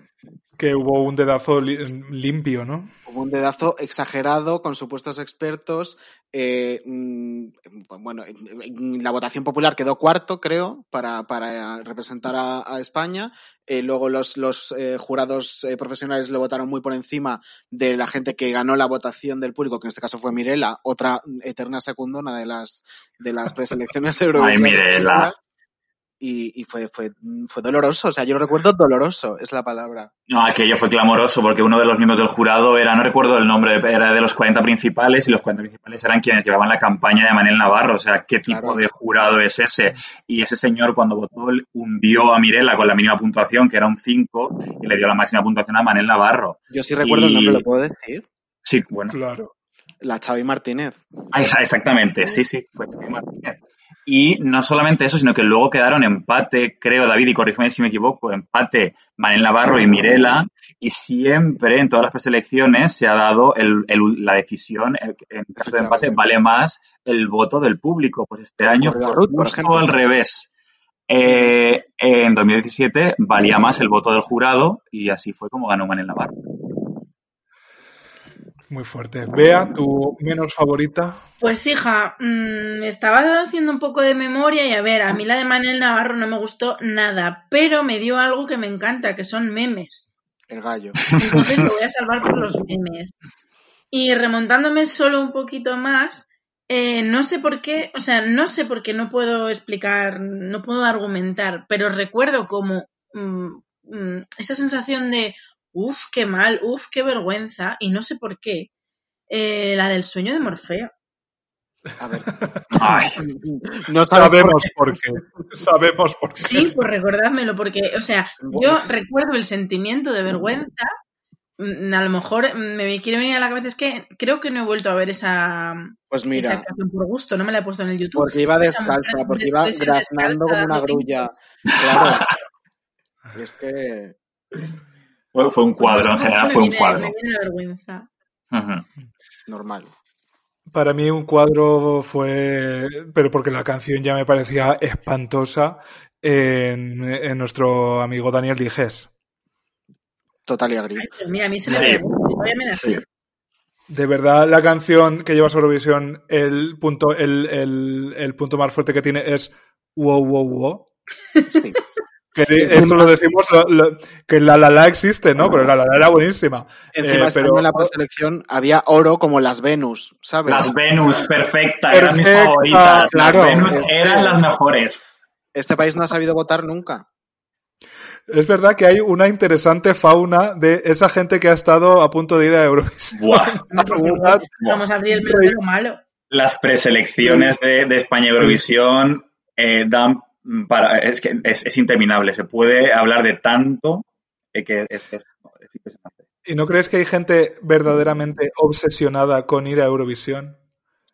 Que hubo un dedazo li- limpio, ¿no? hubo un dedazo exagerado con supuestos expertos. eh, mm, bueno, en- en la votación popular quedó cuarto, creo, para, para representar a, a España. Eh, luego los, los eh, jurados eh, profesionales le votaron muy por encima de la gente que ganó la votación del público, que en este caso fue Mirela, otra eterna secundona de las, de las preselecciones europeas. Mirela. Y, y fue, fue, fue doloroso, o sea, yo lo recuerdo doloroso, es la palabra. No, aquello fue clamoroso porque uno de los miembros del jurado era, no recuerdo el nombre, era de los 40 principales y los 40 principales eran quienes llevaban la campaña de Manel Navarro. O sea, ¿qué tipo Claro. de jurado es ese? Y ese señor cuando votó él hundió a Mirela con la mínima puntuación, que era un 5, y le dio la máxima puntuación a Manel Navarro. Yo sí recuerdo el Y- nombre, ¿lo puedo decir? Sí, bueno. Claro. La Xavi Martínez. Ah, exa- Exactamente, sí, sí, fue Xavi Martínez. Y no solamente eso, sino que luego quedaron empate, creo, David, y corrígeme si me equivoco, empate Manel Navarro y Mirela, y siempre en todas las preselecciones se ha dado el- el- la decisión, eh, en caso de empate vale más el voto del público. Pues este año fue justo al revés. Eh, en 2017 valía más el voto del jurado y así fue como ganó Manel Navarro. Muy fuerte. Bea, tu menos favorita. Pues hija, mm, estaba haciendo un poco de memoria y a ver, a mí la de Manel Navarro no me gustó nada, pero me dio algo que me encanta, que son memes. El gallo. Entonces lo voy a salvar por los memes. Y remontándome solo un poquito más, eh, no sé por qué, o sea, no sé por qué no puedo explicar, no puedo argumentar, pero recuerdo como mm, mm, esa sensación de, uff, qué mal, uff, qué vergüenza, y no sé por qué, eh, la del sueño de Morfeo. A ver. Ay, No Sabemos por qué. Sabemos por qué. Sí, pues recordádmelo, porque, o sea, yo recuerdo el sentimiento de vergüenza. mm, A lo mejor me quiere venir a la cabeza, es que creo que no he vuelto a ver esa, Pues esa mira, por gusto, no me la he puesto en el YouTube. porque iba descalza, porque iba graznando como una grulla. Claro. Y es que. Fue, fue un cuadro, en Pues, general me fue un cuadro. Me viene la vergüenza. Normal. Para mí un cuadro fue, pero porque la canción ya me parecía espantosa, en, en nuestro amigo Daniel Dijes. Total y agree. Mira, a mí se me Sí. me la Sí. De verdad, la canción que lleva Eurovisión, el punto, el, el, el punto más fuerte que tiene es wow, wow, wow. Sí. Que eso lo decimos, lo- lo- que la la la existe, ¿no? Pero la la la era buenísima. Encima, Eh, estando pero- en la preselección había oro como las Venus, ¿sabes? Las Venus, perfecta, eran mis favoritas. claro. Las Venus Es que- eran las mejores. Este país no ha sabido votar nunca. Es verdad que hay una interesante fauna de esa gente que ha estado a punto de ir a Eurovisión. Vamos a abrir el lo malo. Las preselecciones de, de España y Eurovisión eh, dan para. Es que es, es interminable. Se puede hablar de tanto eh, que es, es- es impresionante. ¿Y no crees que hay gente verdaderamente obsesionada con ir a Eurovisión?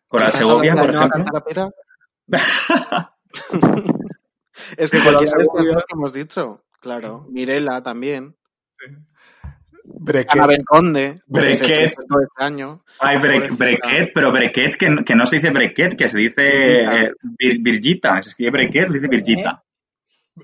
Coral ¿Acaso Segovia, la por ejemplo. Es que cualquiera de estas que hemos dicho. Claro. Mirela también. Brequet. Ana Belconde. que se Brequet. este año. Ay, bre- brequet, pero brequet que, que no se dice brequet, que se dice Virgita. eh, vir- virgita. Se escribe brequet, se dice virgita.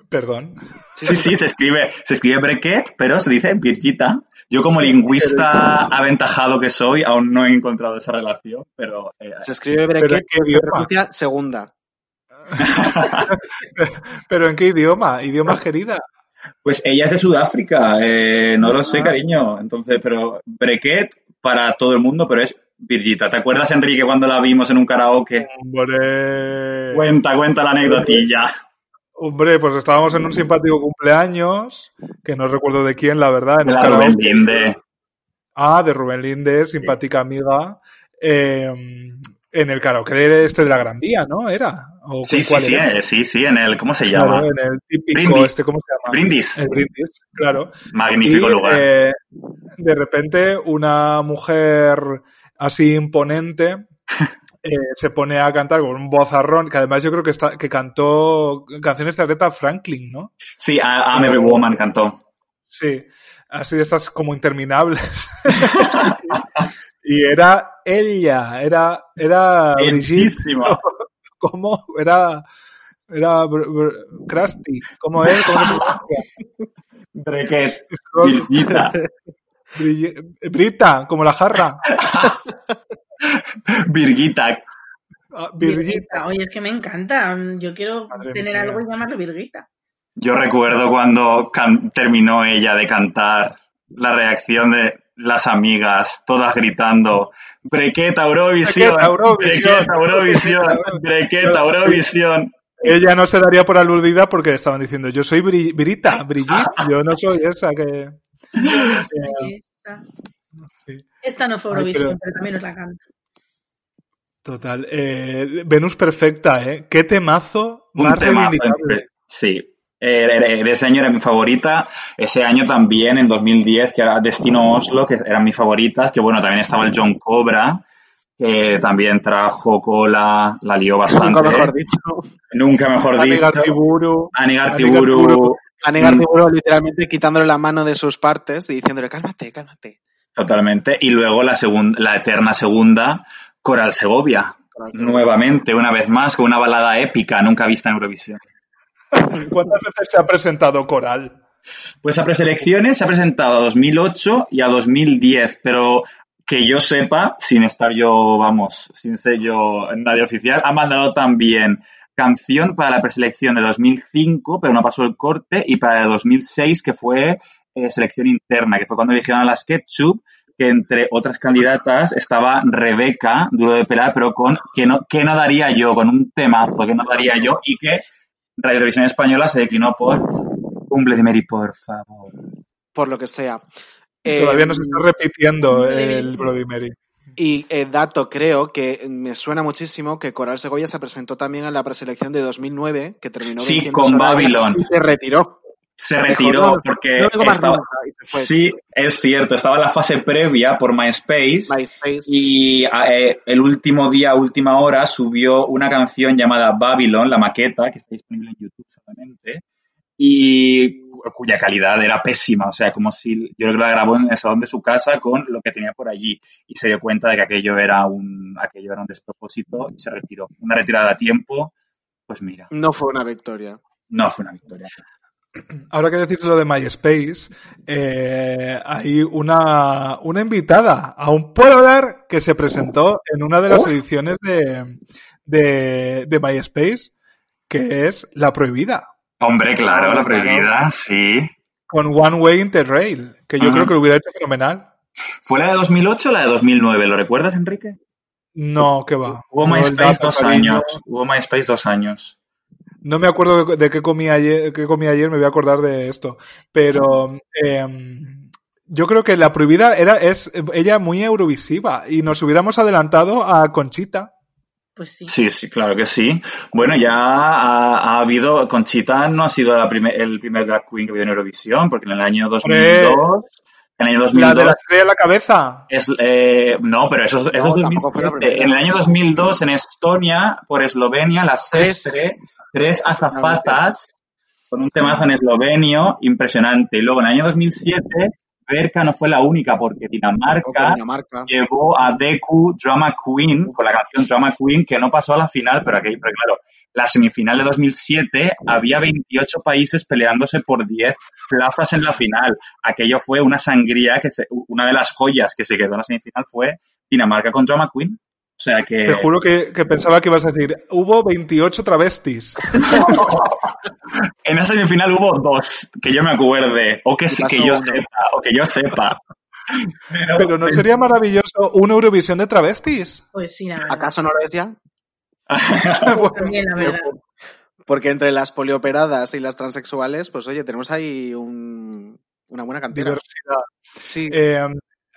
Perdón. Sí, sí, se escribe, se escribe brequet, pero se dice virgita. Yo como lingüista aventajado que soy, aún no he encontrado esa relación, pero eh, Se escribe ¿Pero Brequet, segunda. ¿Pero en qué idioma? ¿Idioma querida? Pues ella es de Sudáfrica, eh, no lo sé, cariño. Entonces, pero brequet para todo el mundo, pero es virgita. ¿Te acuerdas, Enrique, cuando la vimos en un karaoke? Hombre. Cuenta, cuenta la anécdotilla. Hombre, pues estábamos en un simpático cumpleaños, que no recuerdo de quién, la verdad. En De la Rubén. Linde. Ah, de Rubén Linde, simpática amiga. eh, en el karaoke este de la Gran Vía, ¿no? ¿Era? ¿O Sí, sí, sí, eh, sí, sí, en el, ¿cómo se llama? Claro, en el típico, Brindis. este, ¿cómo se llama? Brindis. El brindis, claro. Magnífico y, lugar. eh, de repente, una mujer así imponente eh, se pone a cantar con un vozarrón, que además yo creo que, está, que cantó canciones de Aretha Franklin, ¿no? Sí, a, I'm Every Woman cantó. Sí, así de estas como interminables. y era ella, era, era. Bellísima. ¿Cómo? Era, era Br- Br- Krusty. ¿Cómo es? ¿Cómo? Brequet. Virgita. Brigitte- Brita, como la jarra. Virgita. Ah. Virguita. Oye, es que me encanta. Yo quiero Madre tener mía. algo y llamarlo Virguita. Yo recuerdo cuando terminó ella de cantar la reacción de las amigas, todas gritando, Brequeta Eurovisión, Brequeta Eurovisión". Brequeta Eurovisión, Brequeta Eurovisión. Ella no se daría por aludida porque estaban diciendo, yo soy Bri- Brita, Brigitte, yo no soy esa que... Sí. Esta no fue Eurovisión, pero- pero... también nos la canta. Total. Eh, Venus perfecta, ¿eh? Qué temazo Un más temazo. Sí. Eh, ese año era mi favorita. Ese año también, en 2010, que era Destino Oslo, que eran mis favoritas. Que bueno, también estaba el John Cobra, que también trajo cola, la lió bastante. Nunca mejor dicho. Nunca mejor dicho. Anigar Tiburu. Anigar Anigar Tiburu. Tiburu. A negar Mm. seguro literalmente quitándole la mano de sus partes y diciéndole, cálmate, cálmate. Totalmente. Y luego la, la eterna segunda, Coral Segovia. Nuevamente, una vez más, con una balada épica nunca vista en Eurovisión. ¿Cuántas veces se ha presentado Coral? Pues a preselecciones se ha presentado a 2008 y a 2010, pero que yo sepa, sin estar yo, vamos, sin ser yo nadie oficial, ha mandado también canción para la preselección de 2005, pero no pasó el corte, y para el 2006, que fue eh, selección interna, que fue cuando eligieron a las Ketchup, que entre otras candidatas estaba Rebeca, duro de pelar, pero con que no, que no daría yo, con un temazo que no daría yo, y que Radio Televisión Española se declinó por Cumple de Mary, por favor. Por lo que sea. Todavía Eh, nos está repitiendo Bloody el. Bloody Mary. Y eh, dato, creo que me suena muchísimo que Coral Segovia se presentó también en la preselección de 2009, que terminó Sí, con Babylon. Y se retiró. Se retiró "No, porque no estaba... nunca", y se fue. Sí, es cierto, estaba en la fase previa por MySpace MySpace. y eh, el último día, última hora, subió una canción llamada Babylon, la maqueta, que está disponible en YouTube solamente, y cu- cuya calidad era pésima, o sea, como si yo creo que la grabó en el salón de su casa con lo que tenía por allí y se dio cuenta de que aquello era un, aquello era un despropósito y se retiró. Una retirada a tiempo, pues mira, No fue una victoria. no fue una victoria. Ahora que decís lo de MySpace, eh, hay una, una invitada a un dar que se presentó en una de las ediciones de, de, de MySpace, que es La Prohibida, Hombre, claro, la prohibida, sí. con One Way Interrail, que yo creo que lo hubiera hecho fenomenal. ¿Fue la de 2008 o la de 2009? ¿Lo recuerdas, Enrique? No, que va. Hubo MySpace dos cariño. años. Hubo MySpace dos años. No me acuerdo de, qué comí ayer, qué comí ayer, me voy a acordar de esto. Pero em, yo creo que la prohibida era, es ella muy eurovisiva y nos hubiéramos adelantado a Conchita. Pues sí. Sí, sí, claro que sí. Bueno, ya ha, ha habido. Conchita no ha sido la primer- el primer drag queen que ha habido en Eurovisión, porque en el año 2002. En el año La 2002. de la estrella en la cabeza. Es, eh, no, pero eso, es- eso es No, la 2007. primera. En el año 2002, en Estonia, por Eslovenia, las Tres. Sestre, tres azafatas con un temazo en eslovenio impresionante. Y luego en el año 2007, Berka no fue la única, porque Dinamarca Dinamarca. llevó a Deku Drama Queen con la canción Drama Queen que no pasó a la final, pero aquí, pero claro, la semifinal de 2007 había 28 países peleándose por 10 plazas en la final. Aquello fue una sangría que se, una de las joyas que se quedó en la semifinal fue Dinamarca con Drama Queen. O sea que Te juro que, que pensaba que ibas a decir, hubo 28 travestis. en esa semifinal hubo dos que yo me acuerde o que, que yo uno. sepa o que yo sepa. Pero ¿no sería maravilloso una Eurovisión de travestis? Pues sí, la verdad. ¿Acaso no lo es ya? También, la verdad. Porque entre las polioperadas y las transexuales, pues oye, tenemos ahí un- una buena cantidad. Diversidad. Sí. Eh,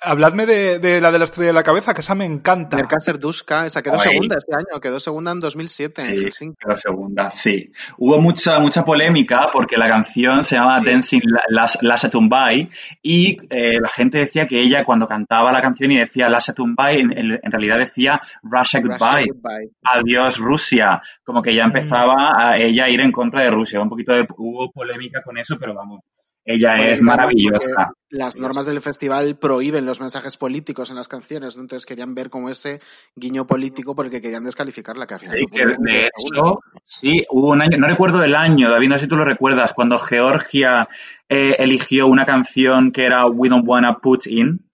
Habladme de, de la de la estrella de la cabeza, que esa me encanta. Merka Serdushka, esa quedó Ay. segunda este año, quedó segunda en 2007 en Sí, Helsinki. quedó segunda, sí. Hubo mucha, mucha polémica porque la canción se llama Dancing Las, Lasha Tumbai y eh, la gente decía que ella cuando cantaba la canción y decía Lasha Tumbai, en, en- en realidad decía Russia Russia Goodbye. Goodbye. Adiós Rusia, como que ya empezaba a ella a ir en contra de Rusia. Un poquito de, hubo polémica con eso, pero vamos, ella es maravillosa. Las normas del festival prohíben los mensajes políticos en las canciones, ¿no? entonces querían ver como ese guiño político porque querían descalificarla, que al final Sí, no que de hecho, sí, hubo un año, no recuerdo el año, David, no sé si tú lo recuerdas, cuando Georgia eh, eligió una canción que era We Don't Wanna Put In,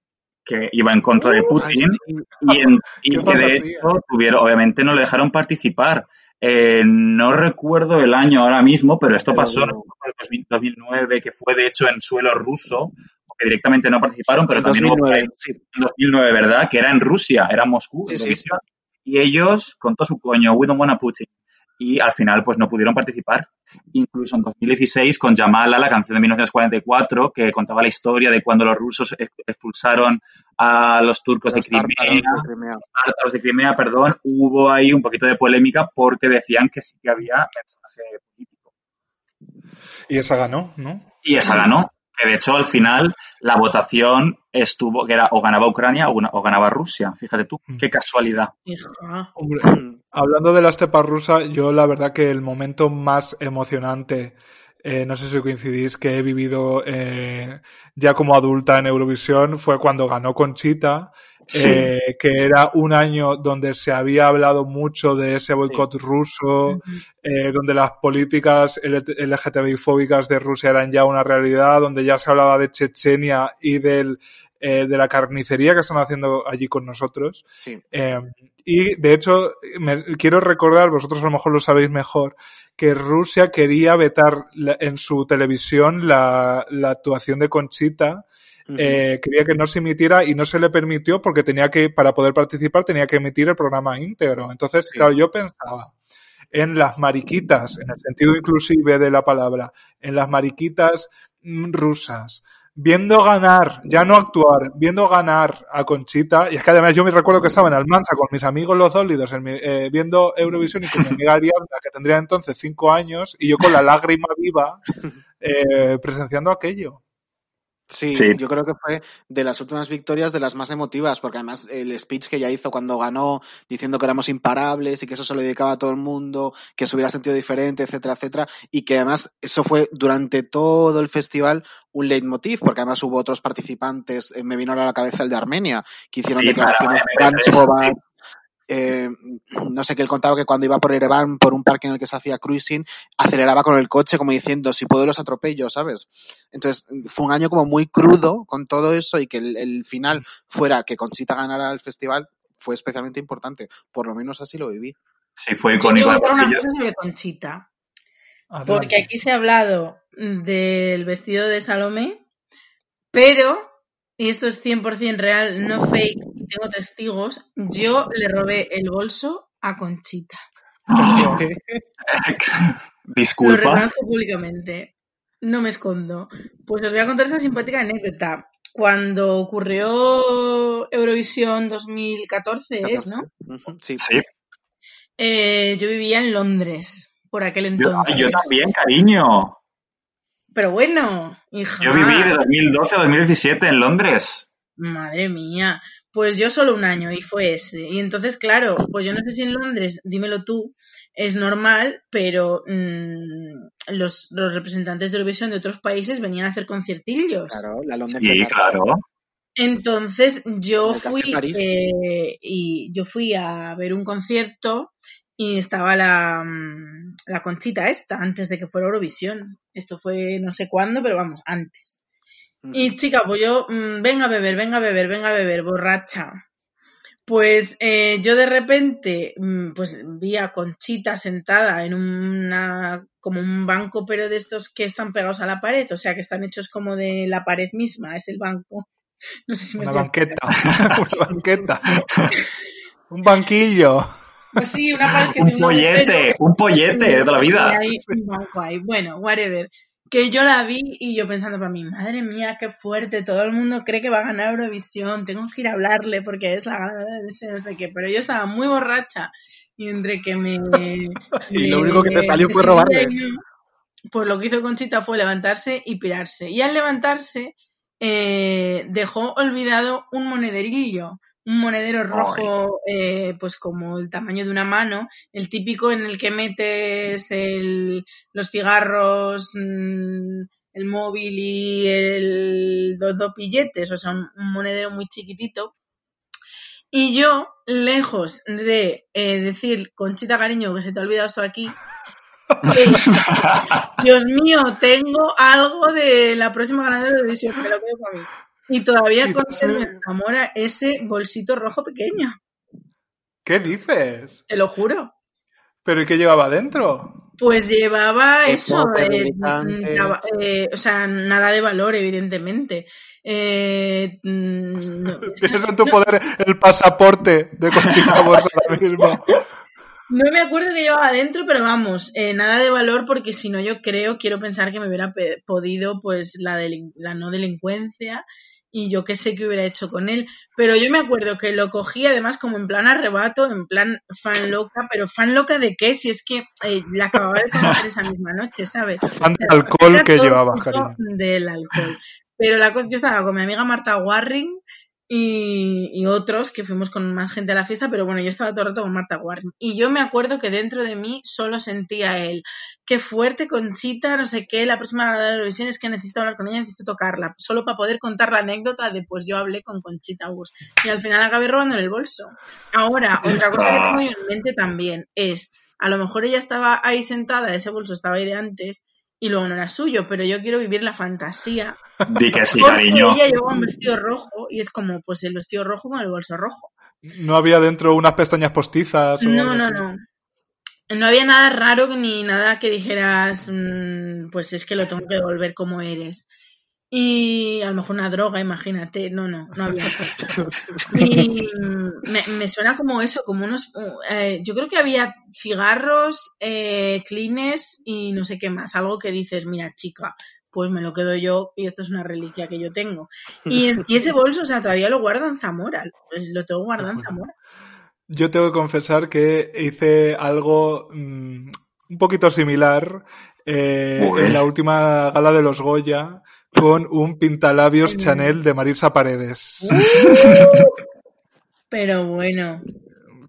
que iba en contra de Ay, Putin, sí. y, en- y Qué que de hecho tuvieron, obviamente no le dejaron participar. Eh, no recuerdo el año ahora mismo, pero esto Pero pasó en el 2000 2009, que fue de hecho en suelo ruso, porque directamente no participaron, pero En también hubo 2009, sí. en 2009, ¿verdad? Que era en Rusia, era en Moscú, Sí, sí. Eurovisión. Y ellos, con todo su coño, we don't wanna Putin. Y al final, pues no pudieron participar. Incluso en 2016, con Yamala, la canción de 1944, que contaba la historia de cuando los rusos ex- expulsaron a los turcos Los de Crimea, tártaros de Crimea. tártaros de Crimea, perdón, hubo ahí un poquito de polémica porque decían que sí que había mensaje político. Y esa ganó, ¿no? Y esa ganó. Que de hecho, al final, la votación estuvo, que era o ganaba Ucrania o, gana- o ganaba Rusia. Fíjate tú, qué casualidad. Hombre, Mm. hablando de la estepa rusa, yo la verdad que el momento más emocionante, eh, no sé si coincidís, que he vivido eh, ya como adulta en Eurovisión fue cuando ganó Conchita, Sí. eh, que era un año donde se había hablado mucho de ese boicot ruso, eh, donde las políticas LGTBI-fóbicas de Rusia eran ya una realidad, donde ya se hablaba de Chechenia y del, eh, de la carnicería que están haciendo allí con nosotros. Sí. Eh, y de hecho, me- quiero recordar, vosotros a lo mejor lo sabéis mejor, que Rusia quería vetar la- en su televisión la, la actuación de Conchita. Eh, quería que no se emitiera y no se le permitió porque tenía que, para poder participar, tenía que emitir el programa íntegro. Entonces, Sí. claro, yo pensaba en las mariquitas, en el sentido inclusive de la palabra, en las mariquitas mm, rusas, viendo ganar, ya no actuar, viendo ganar a Conchita, y es que además yo me recuerdo que estaba en Almansa con mis amigos los dólidos en mi- eh, viendo Eurovisión y con mi amiga Ariadna, que tendría entonces cinco años, y yo con la lágrima viva eh, presenciando aquello. Sí, Sí. yo creo que fue de las últimas victorias de las más emotivas, porque además el speech que ella hizo cuando ganó, diciendo que éramos imparables y que eso se lo dedicaba a todo el mundo, que se hubiera sentido diferente, etcétera, etcétera, y que además eso fue durante todo el festival un leitmotiv, porque además hubo otros participantes, eh, me vino ahora a la cabeza el de Armenia, que hicieron Sí, declaraciones para MP3, transfobas, sí. eh, no sé, que él contaba que cuando iba por Ereván, por un parque en el que se hacía cruising, aceleraba con el coche como diciendo, si puedo los atropello, ¿sabes? Entonces, fue un año como muy crudo con todo eso y que el, el final fuera que Conchita ganara el festival fue especialmente importante. Por lo menos así lo viví. Sí, fue Yo quiero icónico. contar una porque yo- cosa sobre Conchita. Porque aquí se ha hablado del vestido de Salomé, pero, y esto es 100% real, no fake, y tengo testigos, yo le robé el bolso a Conchita. Lo Disculpa. reconozco públicamente. No me escondo. Pues os voy a contar esta simpática anécdota. Cuando ocurrió Eurovisión 2014, es, ¿no? Sí. Sí, Eh, yo vivía en Londres por aquel entonces. yo también, cariño. Pero bueno, hija. Yo viví de 2012 a 2017 en Londres. Madre mía. Pues yo solo un año y fue ese. Y entonces, claro, pues yo no sé si en Londres, dímelo tú, es normal, pero mm, los, los representantes de Eurovisión de otros países venían a hacer conciertillos. Claro, la London Sí, claro. Entonces yo En fui eh, y yo fui a ver un concierto y estaba la, mm, la conchita esta antes de que fuera Eurovisión. Esto fue no sé cuándo, pero vamos, antes. Ujú. Y chica, pues yo, mm, venga a beber, venga a beber, venga a beber, borracha. Pues eh, yo de repente, mm, pues vi a Conchita sentada en una, como un banco, pero de estos que están pegados a la pared, o sea, que están hechos como de la pared misma, es el banco. No sé si me Una estoy banqueta. Una banqueta. Un banquillo. Pues sí, una pared que Un tiene un agujero pollete, un pollete de la vida. un ahí. Bueno, whatever. que yo la vi y yo pensando para mí, madre mía, qué fuerte, todo el mundo cree que va a ganar Eurovisión, tengo que ir a hablarle porque es la ganadora de no sé qué, pero yo estaba muy borracha y entre que me... Y lo único que te salió fue robarle. Pues lo que hizo Conchita fue levantarse y pirarse. Y al levantarse eh, dejó olvidado un monederillo, un monedero rojo, eh, pues como el tamaño de una mano, el típico en el que metes el- los cigarros, mm, el móvil y el, los dos billetes, o sea, un, un monedero muy chiquitito. Y yo, lejos de eh, decir, Conchita cariño, que se te ha olvidado esto aquí, eh, Dios mío, tengo algo de la próxima ganadora de Eurovisión, me lo quedo para mí. Y todavía conservo en Zamora ese bolsito rojo pequeño, ¿Qué dices? te lo juro. ¿Pero y qué llevaba dentro? Pues llevaba eso, eh, eh, o sea, nada de valor, evidentemente. Eh, mm, Tienes en tu no- poder el pasaporte de Conchita Wurst ahora mismo. No me acuerdo que llevaba adentro, pero vamos, eh, nada de valor porque si no yo creo, quiero pensar que me hubiera podido pues la, delin- la no delincuencia y yo qué sé qué hubiera hecho con él. Pero yo me acuerdo que lo cogí además como en plan arrebato, en plan fan loca, pero fan loca de qué, si es que eh, la acababa de conocer esa misma noche, ¿sabes? Fan del alcohol que llevaba. Del alcohol. Pero la cosa, yo estaba con mi amiga Marta Warring y, otros que fuimos con más gente a la fiesta, pero bueno, yo estaba todo el rato con Marta Warring. Y yo me acuerdo que dentro de mí solo sentía él, qué fuerte Conchita, no sé qué, la próxima de Eurovisión es que necesito hablar con ella, necesito tocarla, solo para poder contar la anécdota de pues yo hablé con Conchita Wurst. Y al final acabé robándole el bolso. Ahora, otra cosa que tengo yo en mente también es, a lo mejor ella estaba ahí sentada, ese bolso estaba ahí de antes, y luego no era suyo, pero yo quiero vivir la fantasía. Di que sí, cariño. ella llevaba un vestido rojo y es como, pues el vestido rojo con el bolso rojo. No había dentro unas pestañas postizas. o No, no, así? no. No había nada raro ni nada que dijeras, mm, pues es que lo tengo que devolver como eres. Y a lo mejor una droga, imagínate. No, no, no había. Y me, me suena como eso, como unos... eh, yo creo que había cigarros, eh, cleaners y no sé qué más. Algo que dices, mira, chica, pues me lo quedo yo y esto es una reliquia que yo tengo. Y, es- y ese bolso, o sea, todavía lo guardo en Zamora. Pues lo tengo guardado en Zamora. Yo tengo que confesar que hice algo mm, un poquito similar eh, en la última gala de los Goya con un pintalabios. Chanel de Marisa Paredes. Pero bueno.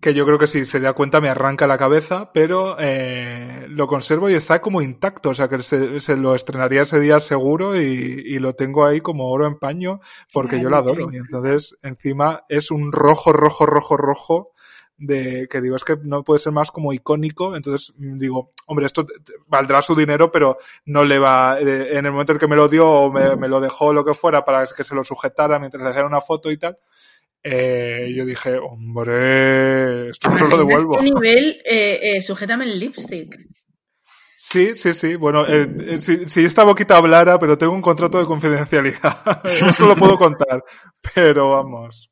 que yo creo que si se da cuenta me arranca la cabeza, pero eh, lo conservo y está como intacto, o sea que se, se lo estrenaría ese día seguro y, y lo tengo ahí como oro en paño porque yo lo adoro. Y entonces encima es un rojo, rojo, rojo, rojo de que digo, es que no puede ser más como icónico, entonces mm, digo, hombre, esto valdrá su dinero, pero no le va, eh, en el momento en que me lo dio o me, me lo dejó lo que fuera para que se lo sujetara mientras le hacían una foto y tal, eh, yo dije, hombre, esto no se lo devuelvo. Este nivel, eh, eh, sujétame el lipstick. Sí, sí, sí. Bueno, eh, eh, si, si esta boquita hablara, pero tengo un contrato de confidencialidad. Esto lo puedo contar. Pero vamos.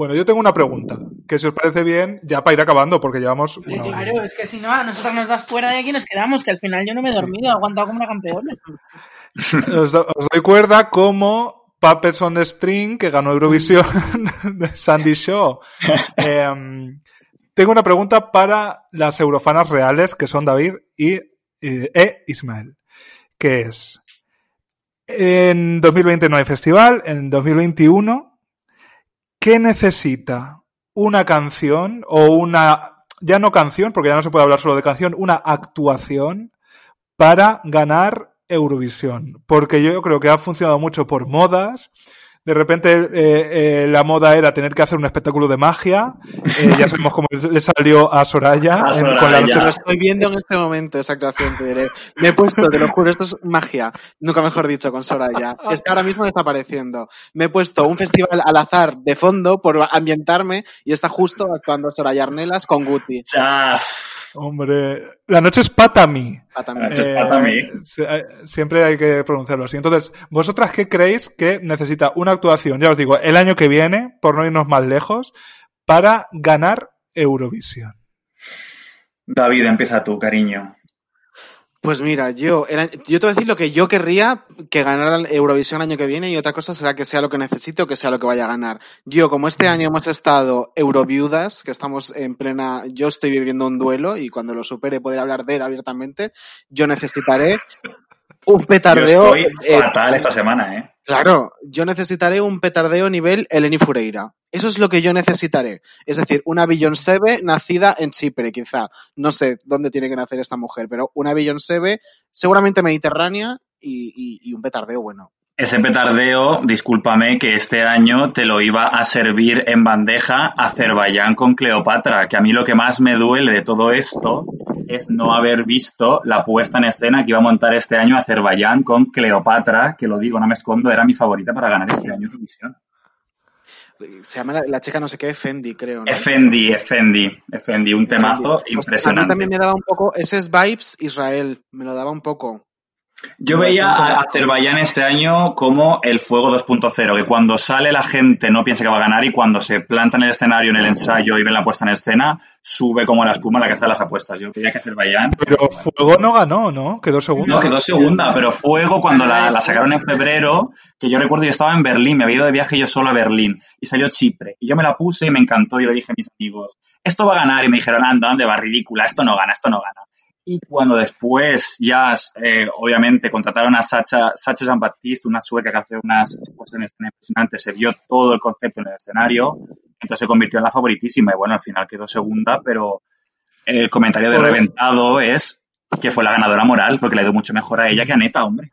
Bueno, yo tengo una pregunta, que si os parece bien, ya para ir acabando, porque llevamos hora. Claro, es que si no, a nosotros nos das fuera de aquí y nos quedamos, que al final yo no me he dormido, he aguantado como una campeona. Os, os doy cuerda como Puppets on the String, que ganó Eurovisión de Sandy Shaw. Em, tengo una pregunta para las eurofanas reales, que son David y, y- e Ismael, que es, en 2020 no hay festival, en 2021, ¿qué necesita una canción o una, ya no canción, porque ya no se puede hablar solo de canción, una actuación para ganar Eurovisión? Porque yo creo que ha funcionado mucho por modas. De repente eh, eh, la moda era tener que hacer un espectáculo de magia. Eh, ya sabemos cómo le salió a Soraya, A en- con la noche Lo estoy viendo en este momento, esa actuación, te diré. Me he puesto, te lo juro, esto es magia. Nunca mejor dicho, con Soraya. Está ahora mismo desapareciendo. Me he puesto un festival al azar de fondo por ambientarme y está justo actuando Soraya Arnelas con Guti. Chas. Hombre, la noche es Patami. Ah, Patami. se- eh, siempre hay que pronunciarlo así. Entonces, ¿vosotras qué creéis que necesita una actuación, ya os digo, el año que viene, por no irnos más lejos, para ganar Eurovisión? David, empieza tú, cariño. Pues mira, yo, yo te voy a decir lo que yo querría que ganara Eurovisión el año que viene y otra cosa será que sea lo que necesite o que sea lo que vaya a ganar. Yo, como este año hemos estado Euroviudas, que estamos en plena, yo estoy viviendo un duelo y cuando lo supere poder hablar de él abiertamente, yo necesitaré un Yo petardeo. estoy eh, fatal esta semana, ¿eh? Claro, yo necesitaré un petardeo nivel Eleni Fureira. Eso es lo que yo necesitaré. Es decir, una Beyoncé nacida en Chipre, quizá. No sé dónde tiene que nacer esta mujer, pero una Beyoncé seguramente mediterránea y, y- y un petardeo bueno. Ese petardeo, discúlpame, que este año te lo iba a servir en bandeja Azerbaiyán con Cleopatra, que a mí lo que más me duele de todo esto es no haber visto la puesta en escena que iba a montar este año Azerbaiyán con Cleopatra, que lo digo, no me escondo, era mi favorita para ganar este año Eurovisión. Se llama la, la chica no sé qué, Fendi, creo. ¿no? Efendi, Efendi, Efendi, un temazo Pues A mí impresionante. también me daba un poco, ese es Vibes Israel, me lo daba un poco. Yo veía a Azerbaiyán este año como el fuego 2.0, que cuando sale la gente no piensa que va a ganar y cuando se planta en el escenario, en el ensayo y ven la puesta en escena, sube como la espuma a la casa de las apuestas. Yo veía que Azerbaiyán Pero Fuego no ganó, ¿no? Quedó segundo. no, quedó segunda, pero Fuego cuando la, la sacaron en febrero, que yo recuerdo yo estaba en Berlín, me había ido de viaje yo solo a Berlín y salió Chipre. Y yo me la puse y me encantó y le dije a mis amigos, esto va a ganar y me dijeron, anda, ¿dónde va? Ridícula, esto no gana, esto no gana. Y cuando después ya, eh, obviamente, contrataron a Sacha, Sacha Jean-Baptiste, una sueca que hace unas puestas en escena impresionantes, se vio todo el concepto en el escenario, entonces se convirtió en la favoritísima y bueno, al final quedó segunda, pero el comentario de reventado es que fue la ganadora moral, porque le ha ido mucho mejor a ella que a Neta, hombre.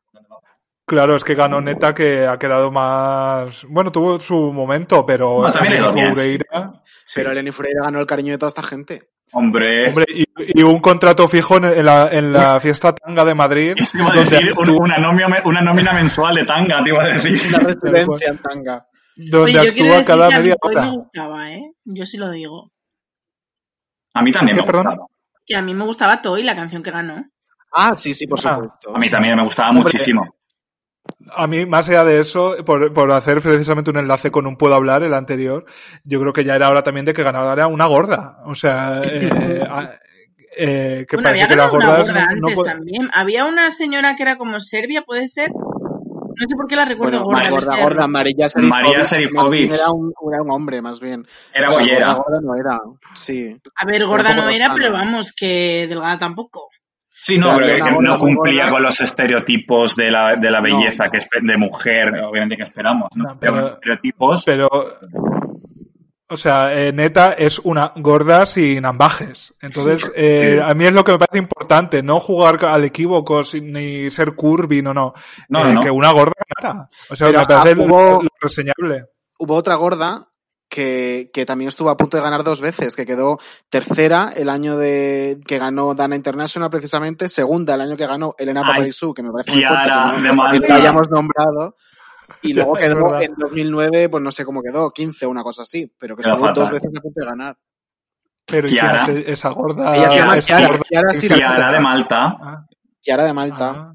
Claro, es que ganó Neta que ha quedado más. Bueno, tuvo su momento, pero. No, también bien, sí. Fureira- Pero Eleni Fureira ganó el cariño de toda esta gente. Hombre, Hombre, y, y un contrato fijo en, en la, en la fiesta tanga de Madrid. eso iba a donde decir una, nómina, una nómina mensual de tanga, te iba a decir. Una residencia en tanga. donde Oye, yo quiero actúa decir cada que a mí media hora. me gustaba, ¿eh? Yo sí lo digo. A mí también ¿Qué, me perdón? gustaba. Que a mí me gustaba Toy, la canción que ganó. Ah, sí, sí, por Ah. supuesto. A mí también me gustaba Hombre, muchísimo. A mí, más allá de eso, por, por hacer precisamente un enlace con un Puedo Hablar, el anterior, yo creo que ya era hora también de que ganara una gorda. O sea, eh, a- eh, que bueno, parece había que las ganado una gordas gorda no- no antes pu- también. Había una señora que era como Serbia, ¿puede ser? No sé por qué la recuerdo Bueno, gorda. gorda, gorda. María Serifovic. Era un, era un hombre, más bien. Era O sea, bollera. gorda, gorda no era. Sí. A ver, gorda no era, pero vamos, que delgada tampoco. Sí, no, Pero que no cumplía gorda. con los estereotipos de la, de la No. belleza que espe- de mujer, obviamente que esperamos. No, pero- los estereotipos. Pero, o sea, eh, Neta es una gorda sin ambajes. Entonces, eh, a mí es lo que me parece importante, no jugar al equívoco sin- ni ser curvy, no, no. No, Eh, no, no. Que una gorda ganara. O sea, Pero, me parece ah, hubo- lo reseñable. Hubo otra gorda que, que también estuvo a punto de ganar dos veces, que quedó tercera el año de que ganó Dana International precisamente, segunda el año que ganó Elena Paparizou, que me parece muy fuerte que no- que hayamos nombrado. Y luego quedó en 2009, pues no sé cómo quedó, 15 o una cosa así, pero que estuvo dos veces a punto de ganar. Pero ¿y quién Chiara. es esa gorda? Ella se llama sí la- Kiara de Malta. Chiara de Malta. ah.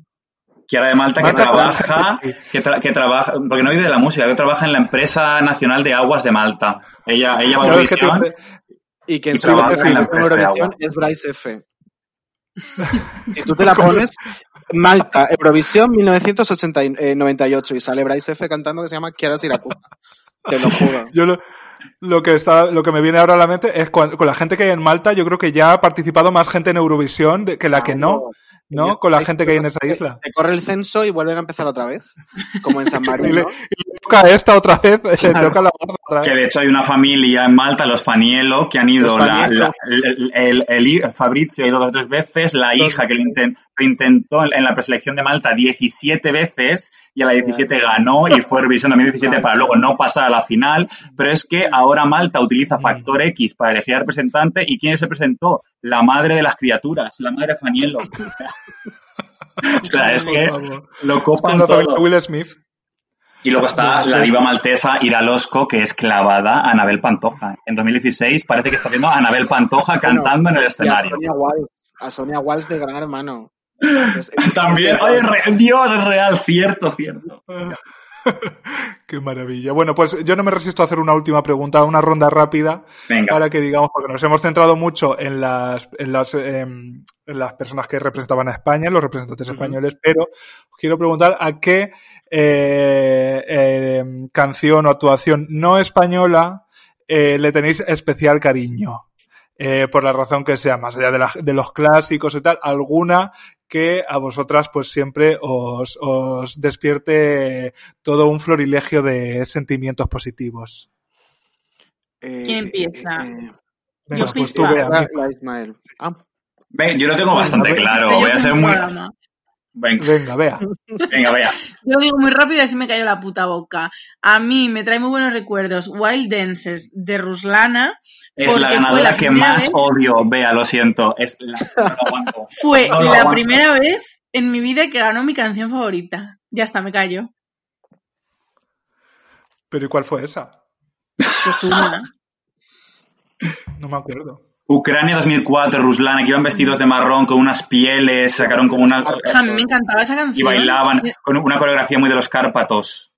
Kiara de Malta que trabaja, que, tra- que trabaja, porque no vive de la música, que trabaja en la empresa nacional de aguas de Malta. Ella, ella va a que Eurovisión. Y trabaja en en la empresa de Eurovisión es Bryce F. si tú te la pones, Malta, Eurovisión 1998 y sale Bryce F cantando que se llama Kiara Siracusa. Te lo juro. Yo lo, lo que está, lo que me viene ahora a la mente es cuan- con, la gente que hay en Malta, yo creo que ya ha participado más gente en Eurovisión de- que la que no, ¿no? Con la gente que hay en esa isla. Se corre el censo y vuelven a empezar otra vez, como en San Y le, Marino. y le toca a esta otra vez, le toca la otra vez. Que de hecho hay una familia en Malta, los Faniello, que han ido, la, la- el, el- el hi- Fabrizio ha ido dos o tres veces, la hija que lo, inten- lo intentó en, en la preselección de Malta 17 veces y a la 17 ganó y fue Eurovisión 2017 para luego no pasar a la final, pero es que ahora Malta utiliza Factor X para elegir al representante y ¿quién se presentó? La madre de las criaturas, la madre Faniello. o sea, es que lo copan todo. Will Smith. Y luego está la diva maltesa Ira Losco, que es clavada a Anabel Pantoja. En 2016 parece que está viendo a Anabel Pantoja cantando en el Y a escenario. Sonia Walsh, a Sonia Walsh de Gran Hermano. También, oye, re- Dios, es real, cierto, cierto. Qué maravilla. Bueno, pues yo no me resisto a hacer una última pregunta, una ronda rápida, Venga. para que digamos, porque nos hemos centrado mucho en las, en las, em, en las personas que representaban a España, los representantes españoles, pero os quiero preguntar a qué eh, em, canción o actuación no española eh, le tenéis especial cariño. Eh, por la razón que sea, más allá de, la- de los clásicos y tal, alguna que a vosotras pues siempre os, os despierte todo un florilegio de sentimientos positivos. Eh, ¿Quién empieza? eh, eh, Venga, Yo pues tú, Ismael. Ah, Ve, yo lo tengo bastante claro. Voy a ser muy. Venga, Venga, vea. venga, vea. Yo lo digo muy rápido y así me cayó la puta boca. A mí me trae muy buenos recuerdos Wild Dances de Ruslana. Es Porque la fue ganadora la que más vez- odio. Vea, lo siento. Es la. No lo. Fue No lo la aguanto. primera vez en mi vida que ganó mi canción favorita. Ya está, me callo. Pero ¿y cuál fue esa? Pues una. No me acuerdo. Ucrania 2004, Ruslana, que iban vestidos de marrón con unas pieles, sacaron como una. A mí me encantaba esa Y canción. bailaban con una coreografía muy de los Cárpatos.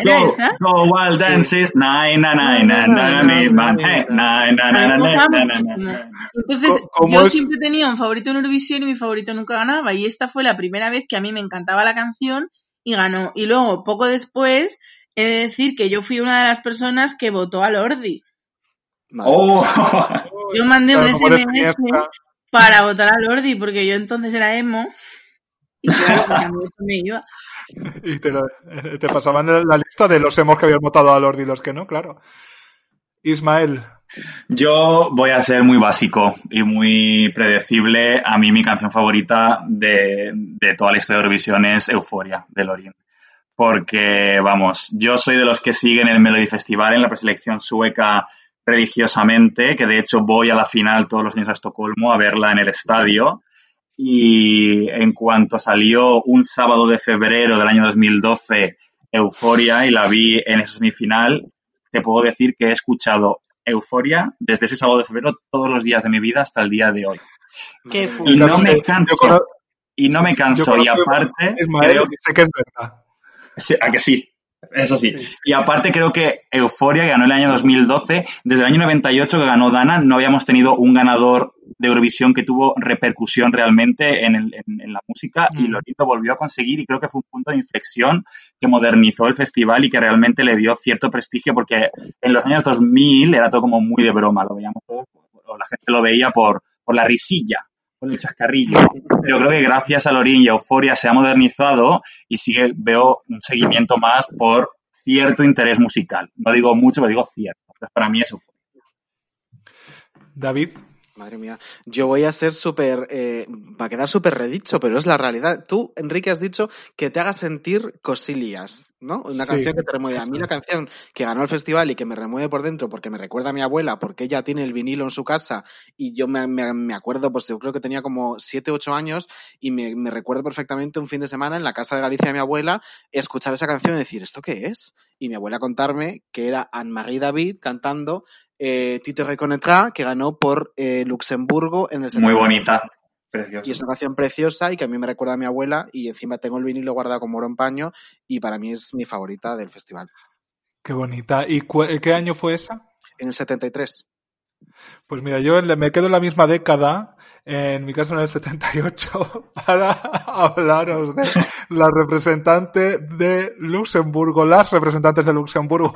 ¿Era esa? go, wild dances, nine, nine, nine. Entonces, Co- ¿cómo yo siempre tenía un favorito en Eurovisión y mi favorito nunca ganaba. Y esta fue la primera vez que a mí me encantaba la canción y ganó. Y luego, poco después, he de decir que yo fui una de las personas que votó a Lordi. Oh, Yo mandé un SMS para votar a Lordi porque yo entonces era emo. Y claro, pues a mí eso me iba. Y te, lo- eh, te pasaban la lista de los hemos que habían votado a Lord y los que no, claro. Ismael, Yo voy a ser muy básico y muy predecible. A mí mi canción favorita de, de toda la historia de Eurovisión es Euforia, de Lorin. Porque, vamos, yo soy de los que siguen el Melody Festival en la preselección sueca religiosamente, que de hecho voy a la final todos los años a Estocolmo a verla en el estadio. Y en cuanto salió un sábado de febrero del año 2012 Euforia y la vi en esa semifinal, te puedo decir que he escuchado Euforia desde ese sábado de febrero todos los días de mi vida hasta el día de hoy. Qué. Y no me canso. Y no me canso. Y aparte, creo y sé que es verdad. ¿A que sí? Eso sí. Y aparte creo que Euforia, ganó el año 2012, desde el año 98 que ganó Dana, no habíamos tenido un ganador de Eurovisión que tuvo repercusión realmente en, el- en- en la música y Mm. Lorin lo volvió a conseguir y creo que fue un punto de inflexión que modernizó el festival y que realmente le dio cierto prestigio porque en los años 2000 era todo como muy de broma, lo veíamos todo, o la gente lo veía por, por la risilla, por el chascarrillo. Pero creo que gracias a Lorin y a Euforia se ha modernizado y sigue, veo un seguimiento más por cierto interés musical. No digo mucho, pero digo cierto. Entonces, para mí es Euforia. David, Madre mía, yo voy a ser súper, eh, va a quedar súper redicho, pero es la realidad. Tú, Enrique, has dicho que te haga sentir cosillas, ¿no? Una Sí. canción que te remueve. A mí la canción que ganó el festival y que me remueve por dentro porque me recuerda a mi abuela, porque ella tiene el vinilo en su casa y yo me, me- me acuerdo, pues yo creo que tenía como 7, 8 años y me, me recuerdo perfectamente un fin de semana en la casa de Galicia de mi abuela escuchar esa canción y decir, ¿esto qué es? Y mi abuela contarme que era Anne-Marie David cantando eh, Tito Reconnaîtra, que ganó por eh, Luxemburgo en el Muy 70. bonita. Preciosa. Y es una canción preciosa y que a mí me recuerda a mi abuela y encima tengo el vinilo guardado como oro en paño y para mí es mi favorita del festival. qué bonita. ¿Y qué año fue esa? En el 73. Pues mira, yo me quedo en la misma década, en mi caso en el 78, para hablaros de la representante de Luxemburgo, las representantes de Luxemburgo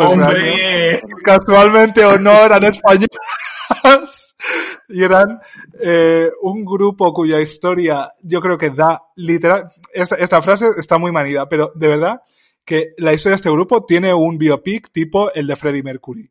casualmente o no eran españolas y eran eh, un grupo cuya historia yo creo que da literal esta, esta frase está muy manida pero de verdad que la historia de este grupo tiene un biopic tipo el de Freddie Mercury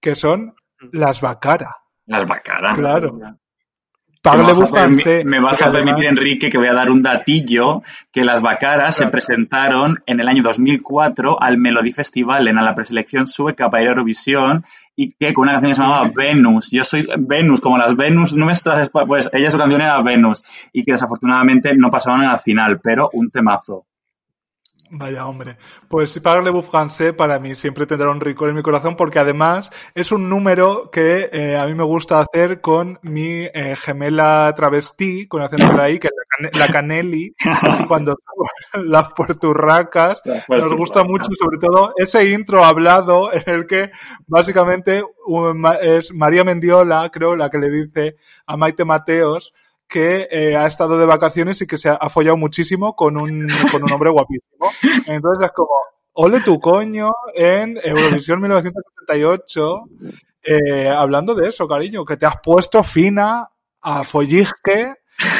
que son las Bacara Las bacaras. claro. Me Parlez-vous vas, a permi- français, me vas a además- permitir, Enrique, que voy a dar un datillo, que las Bacaras se presentaron en el año 2004 al Melody Festival, en la preselección sueca para ir a Eurovisión, y que con una canción que se llamaba Venus. Yo soy Venus, como las Venus nuestras, pues ella su canción era Venus, y que desafortunadamente no pasaron a la final, pero un temazo. Vaya hombre. Pues Parlez-vous français para mí siempre tendrá un ricor en mi corazón porque además es un número que eh, a mí me gusta hacer con mi eh, gemela travestí, con acento ahí, que la cane- la Canelli, cuando las puerturracas, nos gusta mucho, sobre todo ese intro hablado en el que básicamente es María Mendiola, creo, la que le dice a Maite Mateos que eh, ha estado de vacaciones y que se ha, ha follado muchísimo con un, con un hombre guapísimo. Entonces es como, ole tu coño en Eurovisión 1978, eh, hablando de eso, cariño, que te has puesto fina a follisque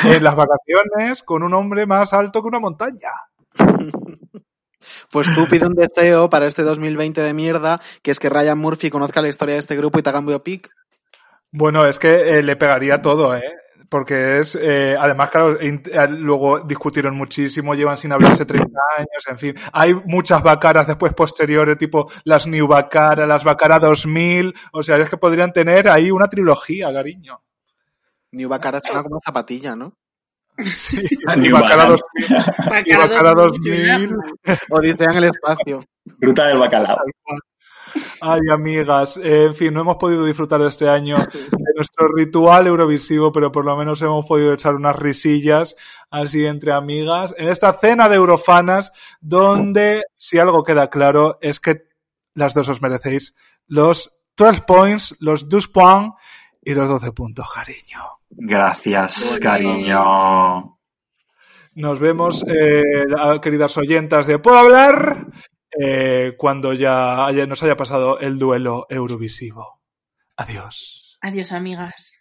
en las vacaciones con un hombre más alto que una montaña. Pues tú pide un deseo para este 2020 de mierda, que es que Ryan Murphy conozca la historia de este grupo y te haga un biopic. Bueno, es que eh, le pegaría todo, ¿eh? Porque es, eh, además, claro, eh, luego discutieron muchísimo, llevan sin hablarse 30 años, en fin. Hay muchas bacaras después posteriores, tipo las New Bacara, las Bacara 2000, o sea, es que podrían tener ahí una trilogía, cariño. New Bacara suena como zapatilla, ¿no? Sí, New Bacara Bacara. 2000, y Bacara 2000. Odisea en el espacio. Ruta del bacalao. Ay, amigas, eh, en fin, no hemos podido disfrutar este año de nuestro ritual eurovisivo, pero por lo menos hemos podido echar unas risillas así entre amigas en esta cena de eurofanas, donde si algo queda claro es que las dos os merecéis los 12 points, los 12 points y los 12 puntos, cariño. Gracias, cariño. Nos vemos, eh, queridas oyentas de Puedo hablar, eh, cuando ya nos haya pasado el duelo eurovisivo. Adiós. Adiós, amigas.